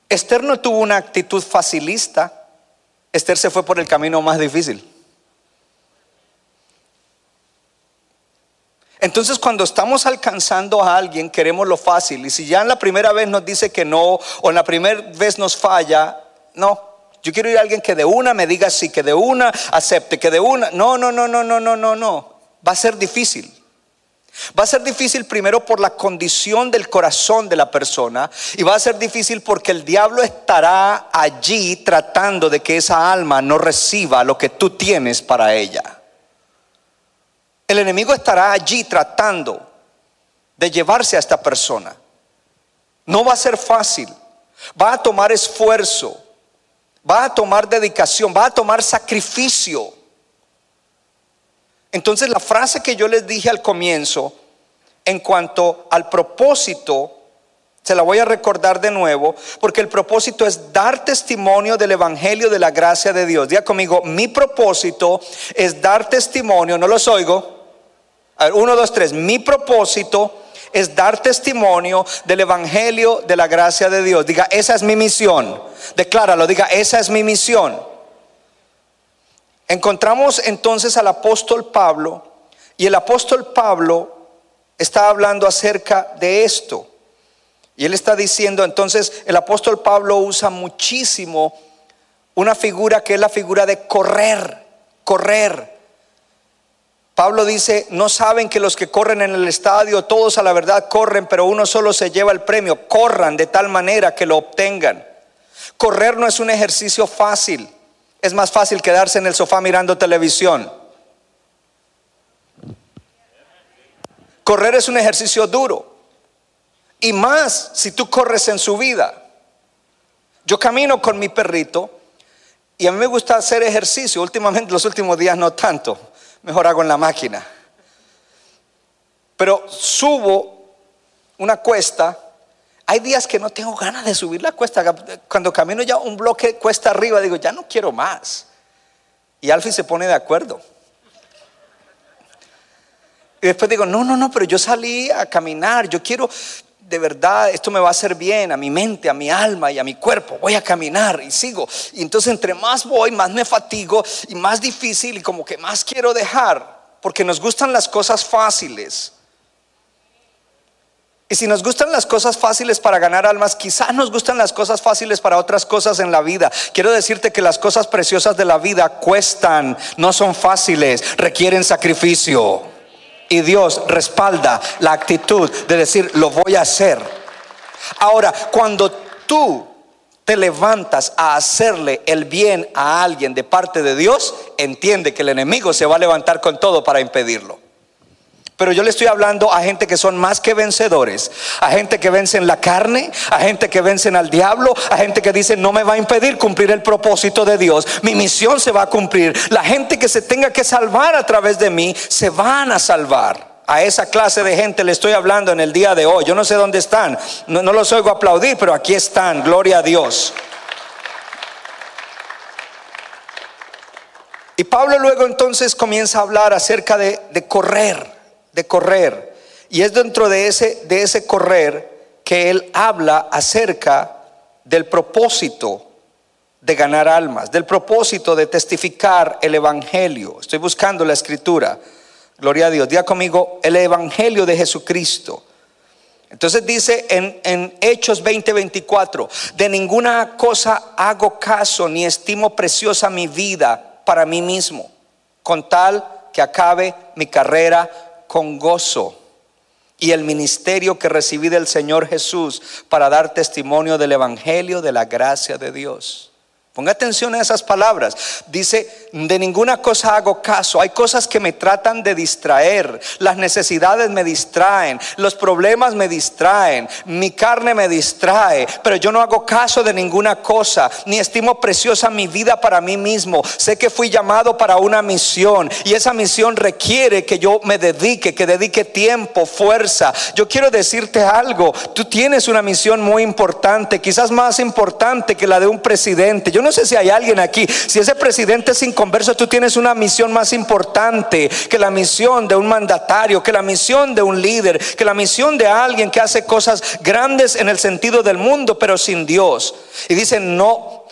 Esther no tuvo una actitud facilista, Esther se fue por el camino más difícil. Entonces cuando estamos alcanzando a alguien queremos lo fácil y si ya en la primera vez nos dice que no o en la primera vez nos falla, no, yo quiero ir a alguien que de una me diga sí, que de una acepte, que de una. No, no, no, no, no, no, no, no. Va a ser difícil. Va a ser difícil primero por la condición del corazón de la persona y va a ser difícil porque el diablo estará allí tratando de que esa alma no reciba lo que tú tienes para ella. El enemigo estará allí tratando de llevarse a esta persona. No va a ser fácil, va a tomar esfuerzo va a tomar dedicación, va a tomar sacrificio. Entonces la frase que yo les dije al comienzo en cuanto al propósito, se la voy a recordar de nuevo, porque el propósito es dar testimonio del Evangelio de la gracia de Dios. Diga conmigo, mi propósito es dar testimonio, no los oigo. A ver, uno, dos, tres, mi propósito es dar testimonio del Evangelio de la gracia de Dios. Diga, esa es mi misión. Decláralo, diga, esa es mi misión. Encontramos entonces al apóstol Pablo y el apóstol Pablo está hablando acerca de esto. Y él está diciendo, entonces el apóstol Pablo usa muchísimo una figura que es la figura de correr, correr. Pablo dice, no saben que los que corren en el estadio, todos a la verdad corren, pero uno solo se lleva el premio. Corran de tal manera que lo obtengan. Correr no es un ejercicio fácil. Es más fácil quedarse en el sofá mirando televisión. Correr es un ejercicio duro. Y más si tú corres en su vida. Yo camino con mi perrito Y a mí me gusta hacer ejercicio. Últimamente, los últimos días no tanto. Mejor hago en la máquina. Pero subo una cuesta. Hay días que no tengo ganas de subir la cuesta. Cuando camino ya un bloque cuesta arriba, digo, ya no quiero más. Y Alfie se pone de acuerdo. Y después digo, no, no, no, pero yo salí a caminar, yo quiero, de verdad, esto me va a hacer bien a mi mente, a mi alma y a mi cuerpo. Voy a caminar y sigo. Y entonces entre más voy, más me fatigo y más difícil y como que más quiero dejar, porque nos gustan las cosas fáciles. Y si nos gustan las cosas fáciles para ganar almas, quizás nos gustan las cosas fáciles para otras cosas en la vida. Quiero decirte que las cosas preciosas de la vida cuestan, no son fáciles, requieren sacrificio. Y Dios respalda la actitud de decir, lo voy a hacer. Ahora, cuando tú te levantas a hacerle el bien a alguien de parte de Dios, entiende que el enemigo se va a levantar con todo para impedirlo. Pero yo le estoy hablando a gente que son más que vencedores, a gente que vencen la carne, a gente que vencen al diablo, a gente que dice no me va a impedir cumplir el propósito de Dios, mi misión se va a cumplir. La gente que se tenga que salvar a través de mí, se van a salvar. A esa clase de gente le estoy hablando en el día de hoy. Yo no sé dónde están, no, los oigo aplaudir, pero aquí están, gloria a Dios. Y Pablo luego entonces comienza a hablar acerca de correr de correr. Y es dentro de ese, de ese correr que él habla acerca del propósito de ganar almas, del propósito de testificar el Evangelio. Estoy buscando la escritura. Gloria a Dios. Diga conmigo el Evangelio de Jesucristo. Entonces dice en, en Hechos 20:24, de ninguna cosa hago caso ni estimo preciosa mi vida para mí mismo, con tal que acabe mi carrera con gozo y el ministerio que recibí del Señor Jesús para dar testimonio del Evangelio de la gracia de Dios. Ponga atención a esas palabras. Dice, de ninguna cosa hago caso. Hay cosas que me tratan de distraer. Las necesidades me distraen. Los problemas me distraen. Mi carne me distrae. Pero yo no hago caso de ninguna cosa. Ni estimo preciosa mi vida para mí mismo. Sé que fui llamado para una misión. Y esa misión requiere que yo me dedique, que dedique tiempo, fuerza. Yo quiero decirte algo. Tú tienes una misión muy importante. Quizás más importante que la de un presidente. Yo no sé si hay alguien aquí. Si ese presidente es inconverso, tú tienes una misión más importante que la misión de un mandatario, que la misión de un líder, que la misión de alguien que hace cosas grandes en el sentido del mundo, pero sin Dios. Y dice, no,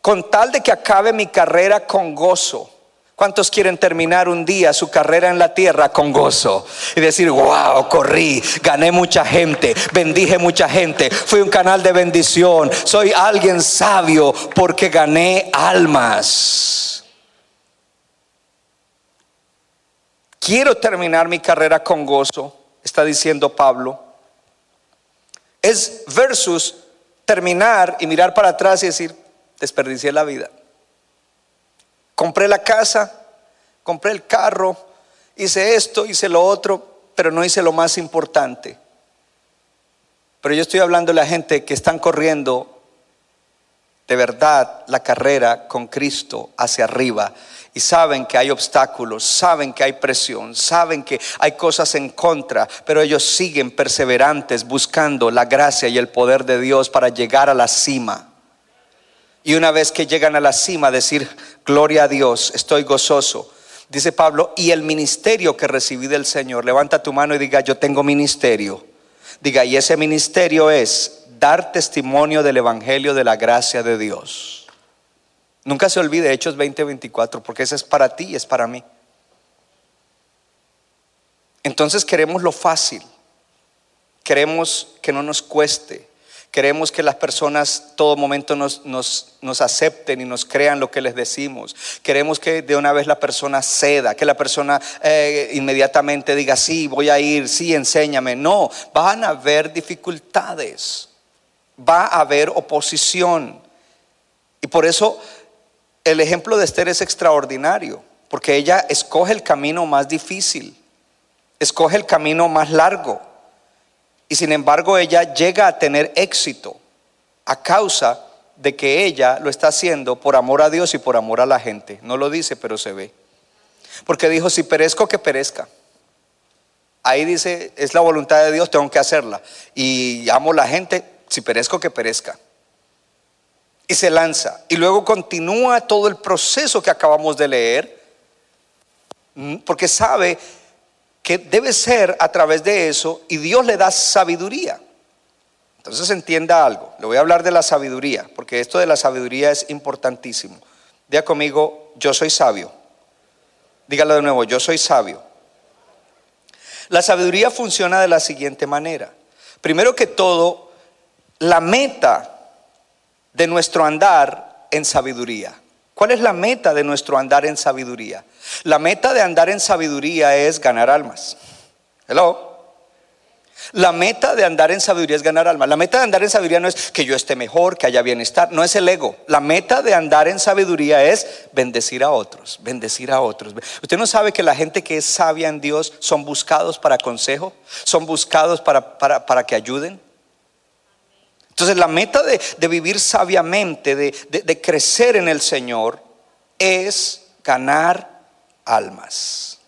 con tal de que acabe mi carrera con gozo. ¿Cuántos quieren terminar un día su carrera en la tierra con gozo? Y decir, wow, corrí, gané mucha gente, bendije mucha gente, fui un canal de bendición, soy alguien sabio porque gané almas. Quiero terminar mi carrera con gozo, está diciendo Pablo. Es versus terminar y mirar para atrás y decir, desperdicié la vida. Compré la casa, compré el carro, hice esto, hice lo otro, pero no hice lo más importante. Pero yo estoy hablando de la gente que están corriendo de verdad la carrera con Cristo hacia arriba y saben que hay obstáculos, saben que hay presión, saben que hay cosas en contra, pero ellos siguen perseverantes buscando la gracia y el poder de Dios para llegar a la cima. Y una vez que llegan a la cima, decir, gloria a Dios, estoy gozoso. Dice Pablo, y el ministerio que recibí del Señor, levanta tu mano y diga, yo tengo ministerio. Diga, y ese ministerio es dar testimonio del Evangelio de la gracia de Dios. Nunca se olvide Hechos 20:24, porque ese es para ti y es para mí. Entonces queremos lo fácil, queremos que no nos cueste, Queremos que las personas todo momento nos, acepten y nos crean lo que les decimos. Queremos que de una vez la persona ceda, que la persona eh, inmediatamente diga, sí, voy a ir, sí, enséñame. No, van a haber dificultades, va a haber oposición. Y por eso el ejemplo de Esther es extraordinario, porque ella escoge el camino más difícil, escoge el camino más largo y sin embargo ella llega a tener éxito a causa de que ella lo está haciendo por amor a Dios y por amor a la gente. No lo dice, pero se ve. Porque dijo, si perezco, que perezca. Ahí dice, es la voluntad de Dios, tengo que hacerla. Y amo a la gente, si perezco, que perezca. Y se lanza. Y luego continúa todo el proceso que acabamos de leer, porque sabe que debe ser a través de eso y Dios le da sabiduría. Entonces entienda algo. Le voy a hablar de la sabiduría, porque esto de la sabiduría es importantísimo. Diga conmigo, yo soy sabio. Dígalo de nuevo, yo soy sabio. La sabiduría funciona de la siguiente manera. Primero que todo, la meta de nuestro andar en sabiduría. ¿Cuál es la meta de nuestro andar en sabiduría? La meta de andar en sabiduría es ganar almas. Hello. La meta de andar en sabiduría es ganar almas. La meta de andar en sabiduría no es que yo esté mejor, que haya bienestar, no es el ego. La meta de andar en sabiduría es bendecir a otros, bendecir a otros. Usted no sabe que la gente que es sabia en Dios son buscados para consejo, son buscados para, para, que ayuden. Entonces la meta de, vivir sabiamente, de, de crecer en el Señor, es ganar almas.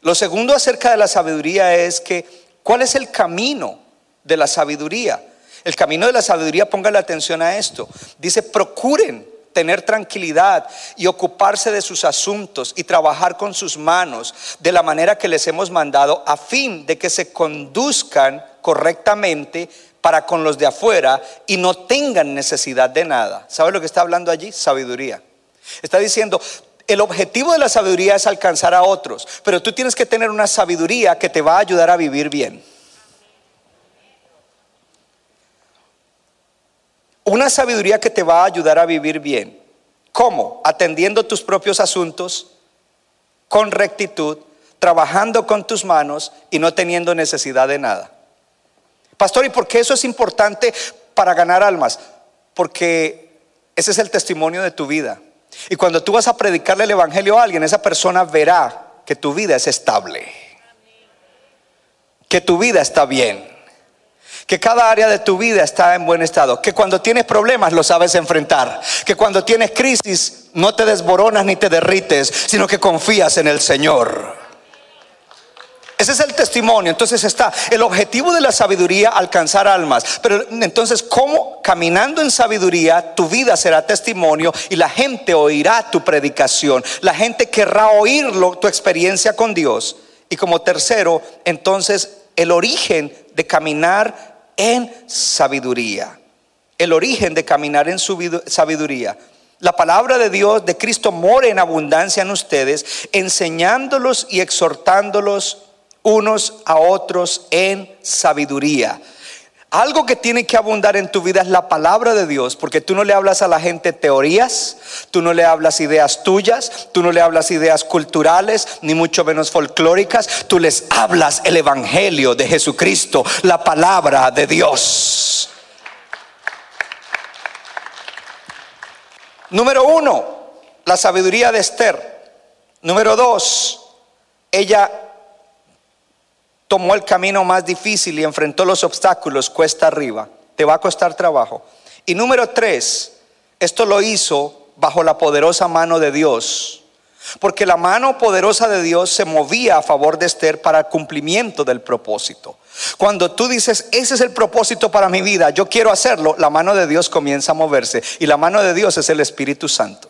Lo segundo acerca de la sabiduría es que ¿Cuál es el camino de la sabiduría? El camino de la sabiduría, póngale atención a esto. Dice, procuren tener tranquilidad y ocuparse de sus asuntos y trabajar con sus manos de la manera que les hemos mandado a fin de que se conduzcan correctamente para con los de afuera y no tengan necesidad de nada. ¿Sabe lo que está hablando allí? Sabiduría. Está diciendo, el objetivo de la sabiduría es alcanzar a otros, pero tú tienes que tener una sabiduría que te va a ayudar a vivir bien. Una sabiduría que te va a ayudar a vivir bien. ¿Cómo? Atendiendo tus propios asuntos con rectitud, trabajando con tus manos y no teniendo necesidad de nada. Pastor, ¿y por qué eso es importante para ganar almas? Porque ese es el testimonio de tu vida. Y cuando tú vas a predicarle el Evangelio a alguien, esa persona verá que tu vida es estable, que tu vida está bien, que cada área de tu vida está en buen estado, que cuando tienes problemas lo sabes enfrentar, que cuando tienes crisis no te desboronas ni te derrites, sino que confías en el Señor. Ese es el testimonio. Entonces está el objetivo de la sabiduría, alcanzar almas. Pero entonces, ¿cómo caminando en sabiduría tu vida será testimonio y la gente oirá tu predicación? La gente querrá oírlo, tu experiencia con Dios. Y como tercero, entonces, el origen de caminar en sabiduría. El origen de caminar en sabiduría. La palabra de Dios, de Cristo, mora en abundancia en ustedes, enseñándolos y exhortándolos unos a otros en sabiduría. Algo que tiene que abundar en tu vida es la palabra de Dios, porque tú no le hablas a la gente teorías, tú no le hablas ideas tuyas, tú no le hablas ideas culturales, ni mucho menos folclóricas, tú les hablas el Evangelio de Jesucristo, la palabra de Dios. Número uno, la sabiduría de Esther. Número dos, ella tomó el camino más difícil y enfrentó los obstáculos cuesta arriba. Te va a costar trabajo. Y número tres, esto lo hizo bajo la poderosa mano de Dios. Porque la mano poderosa de Dios se movía a favor de Esther para el cumplimiento del propósito. Cuando tú dices, ese es el propósito para mi vida, yo quiero hacerlo, la mano de Dios comienza a moverse. Y la mano de Dios es el Espíritu Santo.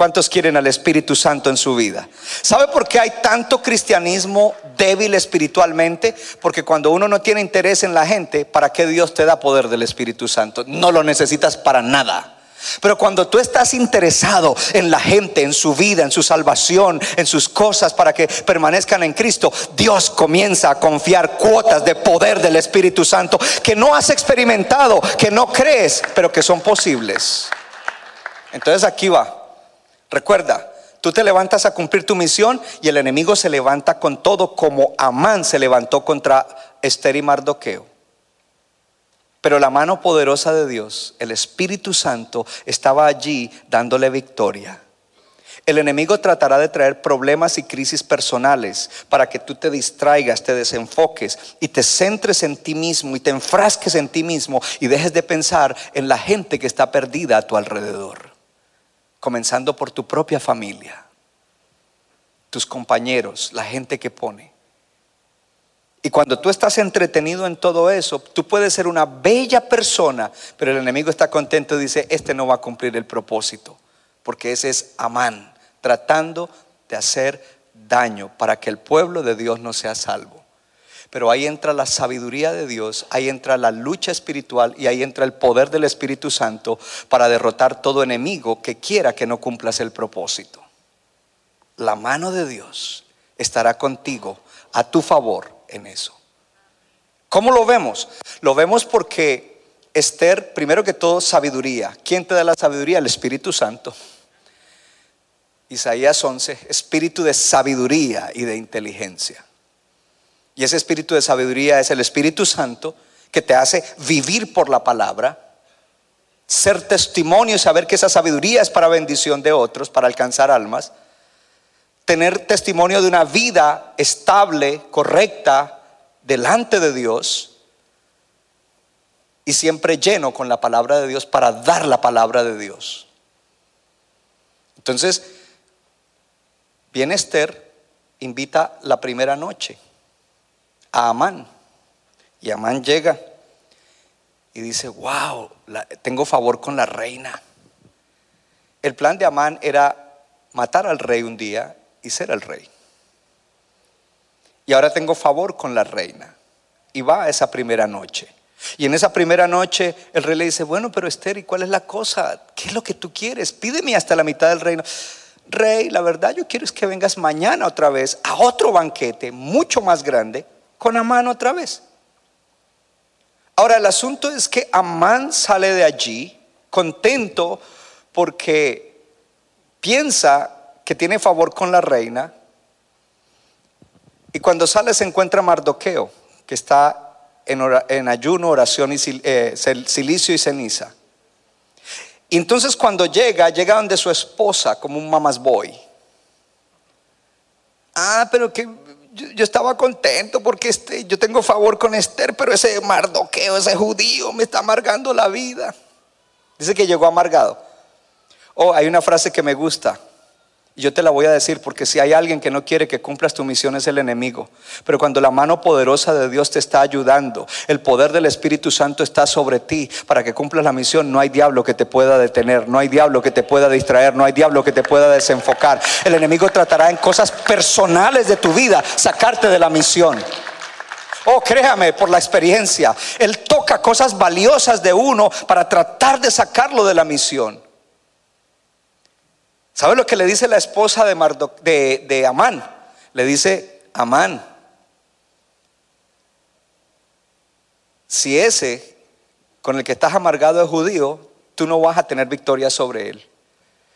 ¿Cuántos quieren al Espíritu Santo en su vida? ¿Sabe por qué hay tanto cristianismo débil espiritualmente? Porque cuando uno no tiene interés en la gente, ¿para qué Dios te da poder del Espíritu Santo? No lo necesitas para nada. Pero cuando tú estás interesado en la gente, en su vida, en su salvación, en sus cosas para que permanezcan en Cristo, Dios comienza a confiar cuotas de poder del Espíritu Santo que no has experimentado, que no crees, pero que son posibles. Entonces aquí va. Recuerda, tú te levantas a cumplir tu misión y el enemigo se levanta con todo como Amán se levantó contra Esther y Mardoqueo. Pero la mano poderosa de Dios, el Espíritu Santo, estaba allí dándole victoria. El enemigo tratará de traer problemas y crisis personales para que tú te distraigas, te desenfoques y te centres en ti mismo y te enfrasques en ti mismo y dejes de pensar en la gente que está perdida a tu alrededor. Comenzando por tu propia familia, tus compañeros, la gente que pone. Y cuando tú estás entretenido en todo eso, tú puedes ser una bella persona, pero el enemigo está contento y dice, este no va a cumplir el propósito, porque ese es Amán, tratando de hacer daño para que el pueblo de Dios no sea salvo. Pero ahí entra la sabiduría de Dios, ahí entra la lucha espiritual y ahí entra el poder del Espíritu Santo para derrotar todo enemigo que quiera que no cumplas el propósito. La mano de Dios estará contigo a tu favor en eso. ¿Cómo lo vemos? Lo vemos porque Esther, primero que todo, sabiduría. ¿Quién te da la sabiduría? El Espíritu Santo. Isaías 11, espíritu de sabiduría y de inteligencia. Y ese espíritu de sabiduría es el Espíritu Santo que te hace vivir por la palabra, ser testimonio y saber que esa sabiduría es para bendición de otros, para alcanzar almas tener testimonio de una vida estable, correcta, delante de Dios y siempre lleno con la palabra de Dios para dar la palabra de Dios. Entonces, viene Esther, invita la primera noche a Amán y Amán llega y dice, wow, tengo favor con la reina. El plan de Amán era matar al rey un día y ser el rey. Y ahora tengo favor con la reina. Y va a esa primera noche. Y en esa primera noche el rey le dice, bueno, pero Esther, ¿y cuál es la cosa? ¿Qué es lo que tú quieres? Pídeme hasta la mitad del reino. Rey, la verdad yo quiero es que vengas mañana otra vez a otro banquete mucho más grande con Amán otra vez. Ahora el asunto es que Amán sale de allí contento porque piensa que tiene favor con la reina. Y cuando sale se encuentra Mardoqueo, que está en, ayuno, oración, y eh, silicio y ceniza. Y entonces cuando llega, llega donde su esposa como un mamas boy. Ah, pero que yo, estaba contento porque este, yo tengo favor con Esther, pero ese Mardoqueo, ese judío, me está amargando la vida. Dice que llegó amargado. Oh, hay una frase que me gusta. Yo te la voy a decir porque si hay alguien que no quiere que cumplas tu misión es el enemigo. Pero cuando la mano poderosa de Dios te está ayudando, el poder del Espíritu Santo está sobre ti para que cumplas la misión, no hay diablo que te pueda detener, no hay diablo que te pueda distraer, no hay diablo que te pueda desenfocar. El enemigo tratará en cosas personales de tu vida sacarte de la misión. Oh, créame por la experiencia. Él toca cosas valiosas de uno para tratar de sacarlo de la misión. ¿Sabe lo que le dice la esposa de, Amán? Le dice, Amán, si ese con el que estás amargado es judío, tú no vas a tener victoria sobre él.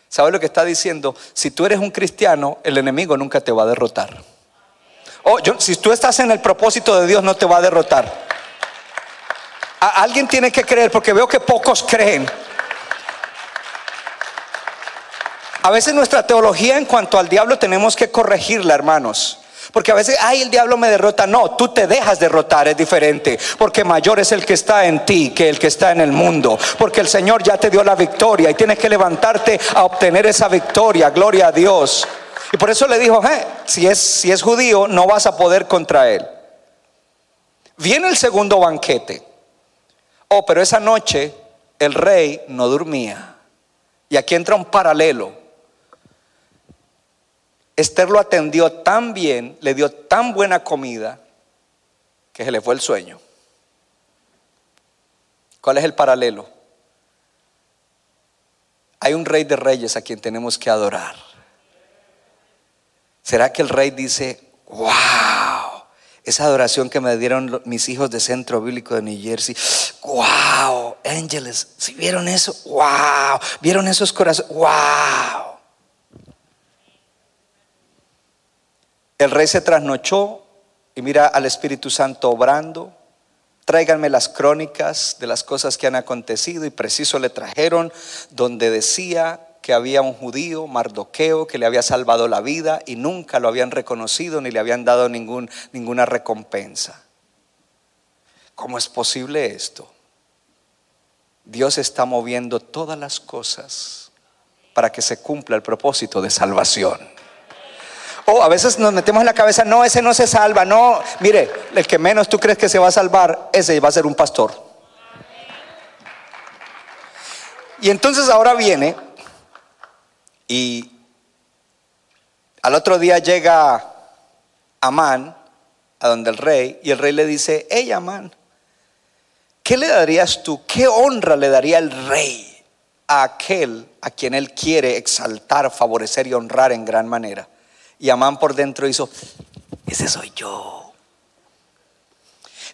¿Sabe lo que está diciendo? Si tú eres un cristiano, el enemigo nunca te va a derrotar. Oh, si tú estás en el propósito de Dios, no te va a derrotar. alguien tiene que creer, porque veo que pocos creen. A veces nuestra teología en cuanto al diablo tenemos que corregirla, hermanos. Porque a veces, ay, el diablo me derrota. No, tú te dejas derrotar, es diferente. Porque mayor es el que está en ti que el que está en el mundo. Porque el Señor ya te dio la victoria y tienes que levantarte a obtener esa victoria. Gloria a Dios. Y por eso le dijo, eh, si, es, si es judío, no vas a poder contra él. Viene el segundo banquete. Oh, pero esa noche el rey no dormía. Y aquí entra un paralelo. Esther lo atendió tan bien, le dio tan buena comida, que se le fue el sueño. ¿Cuál es el paralelo? Hay un rey de reyes a quien tenemos que adorar. ¿Será que el rey dice, wow, esa adoración que me dieron mis hijos de Centro Bíblico de New Jersey, wow, ángeles, si vieron eso, wow, vieron esos corazones, wow. El rey se trasnochó y mira al Espíritu Santo obrando. Tráiganme las crónicas de las cosas que han acontecido y preciso le trajeron donde decía que había un judío, Mardoqueo, que le había salvado la vida y nunca lo habían reconocido ni le habían dado ningún, ninguna recompensa. ¿Cómo es posible esto? Dios está moviendo todas las cosas para que se cumpla el propósito de salvación. O a veces nos metemos en la cabeza, no, ese no se salva, no, mire, el que menos tú crees que se va a salvar, ese va a ser un pastor. Y entonces ahora viene y al otro día llega Amán a donde el rey y el rey le dice, hey Amán, ¿qué le darías tú? ¿Qué honra le daría el rey a aquel a quien él quiere exaltar, favorecer y honrar en gran manera? Y Amán por dentro hizo, ese soy yo.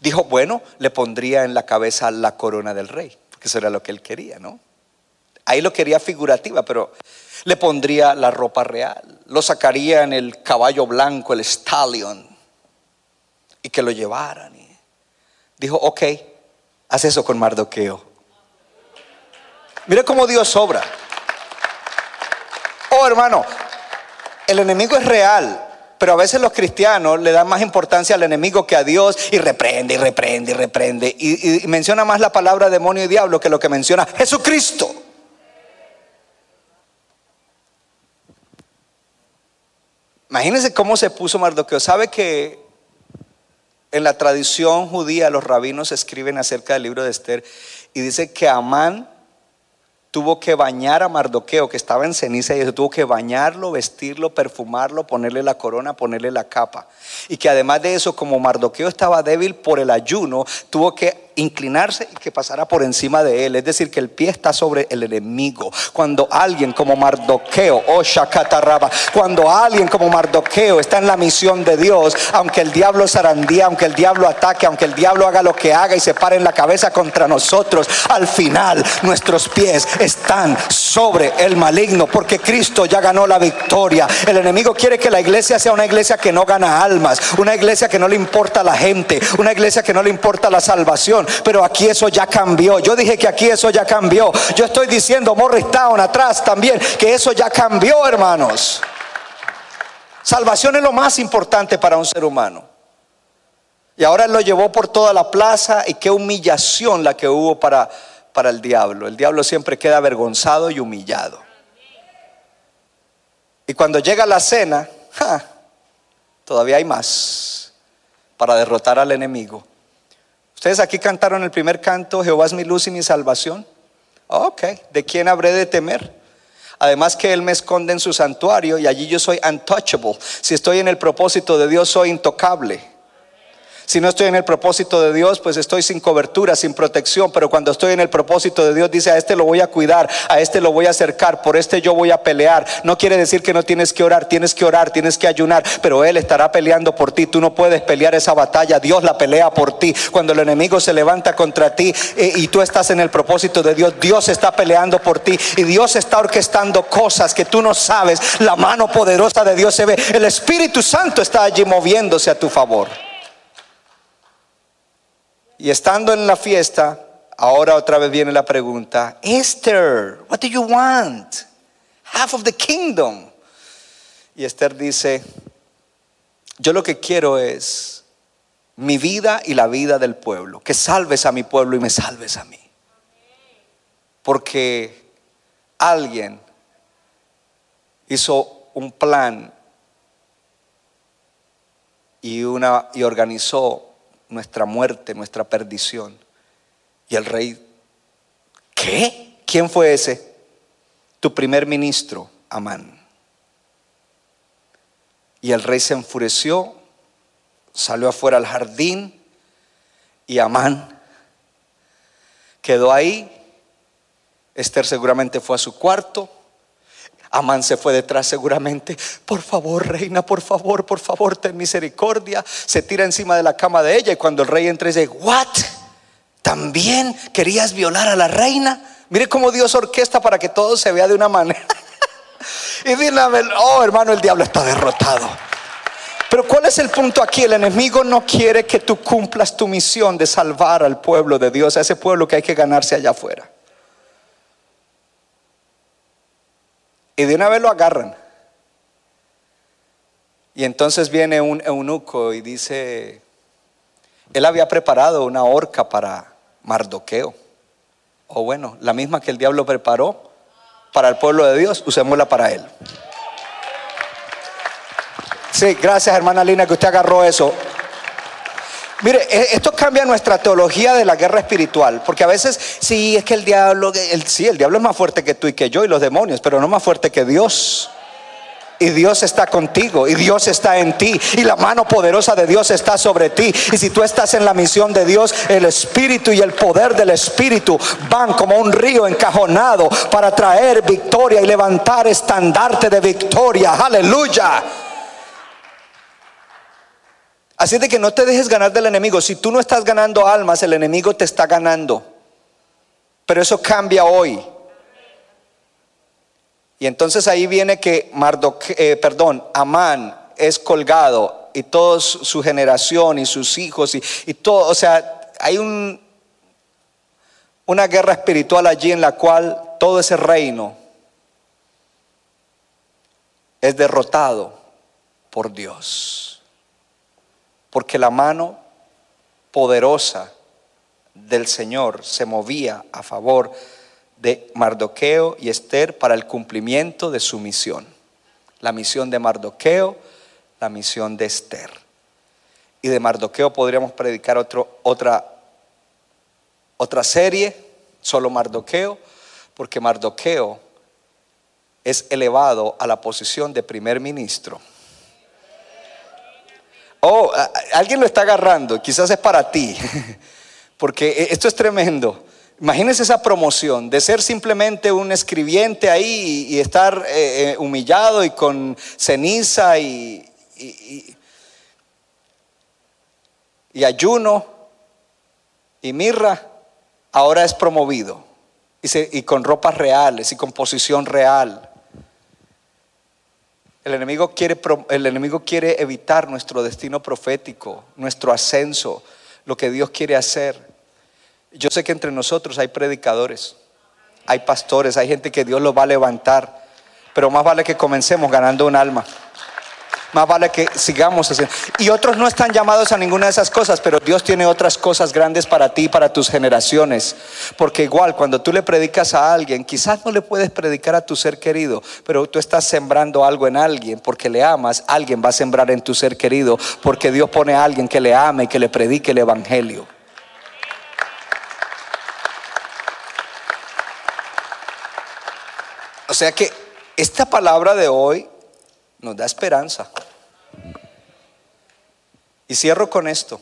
Dijo, bueno, le pondría en la cabeza la corona del rey, porque eso era lo que él quería, ¿no? Ahí lo quería figurativa, pero le pondría la ropa real, lo sacaría en el caballo blanco, el stallion, y que lo llevaran. dijo, ok, haz eso con Mardoqueo. Mira cómo Dios obra. Oh, hermano, el enemigo es real, pero a veces los cristianos le dan más importancia al enemigo que a Dios y reprende y reprende y reprende. Y, menciona más la palabra demonio y diablo que lo que menciona Jesucristo. Imagínense cómo se puso Mardoqueo. ¿Sabe que en la tradición judía los rabinos escriben acerca del libro de Esther y dice que Amán tuvo que bañar a Mardoqueo, que estaba en ceniza, y tuvo que bañarlo, vestirlo, perfumarlo, ponerle la corona, ponerle la capa. Y que además de eso, como Mardoqueo estaba débil por el ayuno, tuvo que inclinarse y que pasara por encima de él. Es decir, que el pie está sobre el enemigo. Cuando alguien como Mardoqueo, o oh Shakataraba, cuando alguien como Mardoqueo está en la misión de Dios, aunque el diablo zarandía, aunque el diablo ataque, aunque el diablo haga lo que haga y se pare en la cabeza contra nosotros, al final nuestros pies están sobre el maligno, porque Cristo ya ganó la victoria. El enemigo quiere que la iglesia sea una iglesia que no gana almas, una iglesia que no le importa la gente, una iglesia que no le importa la salvación, pero aquí eso ya cambió. Yo dije que aquí eso ya cambió. Yo estoy diciendo, Morristown atrás también, que eso ya cambió, hermanos. Salvación es lo más importante para un ser humano. Y ahora él lo llevó por toda la plaza y qué humillación la que hubo para para el diablo. El diablo siempre queda avergonzado y humillado. Y cuando llega la cena, todavía hay más para derrotar al enemigo. Ustedes aquí cantaron el primer canto, Jehová es mi luz y mi salvación. Ok, ¿de quién habré de temer? Además que Él me esconde en su santuario y allí yo soy untouchable. Si estoy en el propósito de Dios, soy intocable. Si no estoy en el propósito de Dios, pues estoy sin cobertura, sin protección. Pero cuando estoy en el propósito de Dios, dice, a este lo voy a cuidar, a este lo voy a acercar, por este yo voy a pelear. No quiere decir que no tienes que orar, tienes que orar, tienes que ayunar, pero Él estará peleando por ti. Tú no puedes pelear esa batalla, Dios la pelea por ti. Cuando el enemigo se levanta contra ti eh, y tú estás en el propósito de Dios, Dios está peleando por ti y Dios está orquestando cosas que tú no sabes. La mano poderosa de Dios se ve. El Espíritu Santo está allí moviéndose a tu favor. Y estando en la fiesta, ahora otra vez viene la pregunta, Esther, what do you want? Half of the kingdom. Y Esther dice, yo lo que quiero es mi vida y la vida del pueblo, que salves a mi pueblo y me salves a mí. Porque alguien hizo un plan y, una, y organizó nuestra muerte, nuestra perdición. Y el rey, ¿qué? ¿Quién fue ese? Tu primer ministro, Amán. Y el rey se enfureció, salió afuera al jardín y Amán quedó ahí. Esther seguramente fue a su cuarto Amán se fue detrás seguramente. Por favor, reina, por favor, por favor, ten misericordia. Se tira encima de la cama de ella y cuando el rey entra dice, ¿what? ¿También querías violar a la reina? Mire cómo Dios orquesta para que todo se vea de una manera. y dile, oh hermano, el diablo está derrotado. Pero ¿cuál es el punto aquí? El enemigo no quiere que tú cumplas tu misión de salvar al pueblo de Dios, a ese pueblo que hay que ganarse allá afuera. Y de una vez lo agarran. Y entonces viene un eunuco y dice, él había preparado una horca para Mardoqueo. O bueno, la misma que el diablo preparó para el pueblo de Dios, usémosla para él. Sí, gracias hermana Lina que usted agarró eso. Mire, e- esto cambia nuestra teología de la guerra espiritual, porque a veces sí es que el diablo, el, sí, el diablo es más fuerte que tú y que yo y los demonios, pero no más fuerte que Dios. Y Dios está contigo, y Dios está en ti, y la mano poderosa de Dios está sobre ti. Y si tú estás en la misión de Dios, el Espíritu y el poder del Espíritu van como un río encajonado para traer victoria y levantar estandarte de victoria. Aleluya. Así de que no te dejes ganar del enemigo. Si tú no estás ganando almas, el enemigo te está ganando. Pero eso cambia hoy. Y entonces ahí viene que Mardoque, eh, perdón, Amán es colgado y toda su generación y sus hijos y, y todo, o sea, hay un, una guerra espiritual allí en la cual todo ese reino es derrotado por Dios. Porque la mano poderosa del Señor se movía a favor de Mardoqueo y Esther para el cumplimiento de su misión. La misión de Mardoqueo, la misión de Esther. Y de Mardoqueo podríamos predicar otra, otra serie, solo Mardoqueo, porque Mardoqueo es elevado a la posición de primer ministro. Oh, alguien lo está agarrando, quizás es para ti, porque esto es tremendo. Imagínense esa promoción de ser simplemente un escribiente ahí y, estar eh, eh, humillado y con ceniza y, ayuno y mirra, ahora es promovido y, y con ropas reales y con posición real. El enemigo, quiere, el enemigo quiere evitar nuestro destino profético, nuestro ascenso, lo que Dios quiere hacer. Yo sé que entre nosotros hay predicadores, hay pastores, hay gente que Dios los va a levantar, pero más vale que comencemos ganando un alma. Más vale que sigamos haciendo. Y otros no están llamados a ninguna de esas cosas, pero Dios tiene otras cosas grandes para ti y para tus generaciones. Porque igual cuando tú le predicas a alguien, quizás no le puedes predicar a tu ser querido, pero tú estás sembrando algo en alguien porque le amas, alguien va a sembrar en tu ser querido, porque Dios pone a alguien que le ame y que le predique el Evangelio. O sea que esta palabra de hoy nos da esperanza. Y cierro con esto.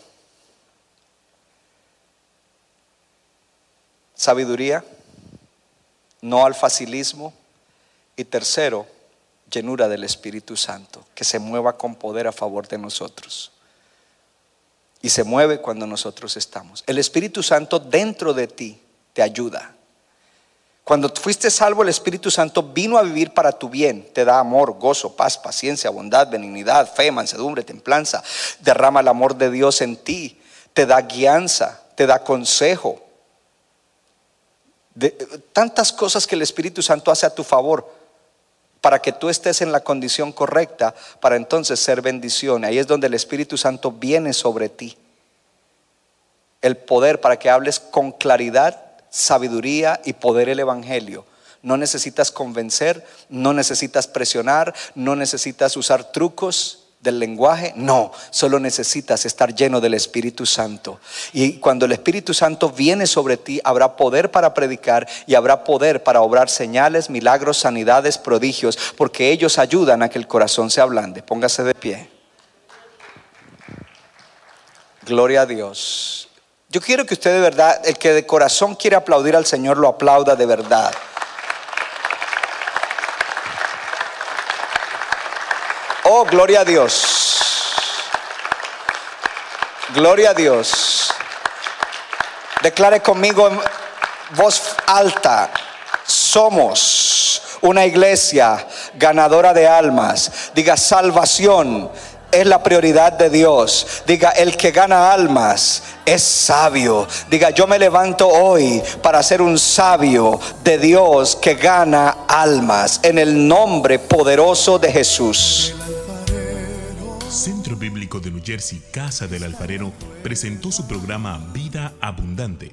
Sabiduría, no al facilismo. Y tercero, llenura del Espíritu Santo, que se mueva con poder a favor de nosotros. Y se mueve cuando nosotros estamos. El Espíritu Santo dentro de ti te ayuda. Cuando fuiste salvo, el Espíritu Santo vino a vivir para tu bien. Te da amor, gozo, paz, paciencia, bondad, benignidad, fe, mansedumbre, templanza. Derrama el amor de Dios en ti. Te da guianza, te da consejo. De- tantas cosas que el Espíritu Santo hace a tu favor para que tú estés en la condición correcta para entonces ser bendición. Ahí es donde el Espíritu Santo viene sobre ti. El poder para que hables con claridad, sabiduría y poder el Evangelio. No necesitas convencer, no necesitas presionar, no necesitas usar trucos del lenguaje, no, solo necesitas estar lleno del Espíritu Santo. Y cuando el Espíritu Santo viene sobre ti, habrá poder para predicar y habrá poder para obrar señales, milagros, sanidades, prodigios, porque ellos ayudan a que el corazón se ablande. Póngase de pie. Gloria a Dios. Yo quiero que usted de verdad, el que de corazón quiere aplaudir al Señor, lo aplauda de verdad. Oh, gloria a Dios. Gloria a Dios. Declare conmigo en voz alta, somos una iglesia ganadora de almas. Diga salvación, es la prioridad de Dios. Diga, el que gana almas es sabio. Diga, yo me levanto hoy para ser un sabio de Dios que gana almas en el nombre poderoso de Jesús. Centro Bíblico de New Jersey, Casa del Alfarero, presentó su programa Vida Abundante.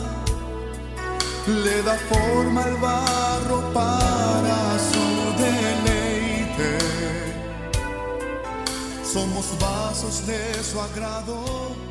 le da forma al barro para su deleite. Somos vasos de su agrado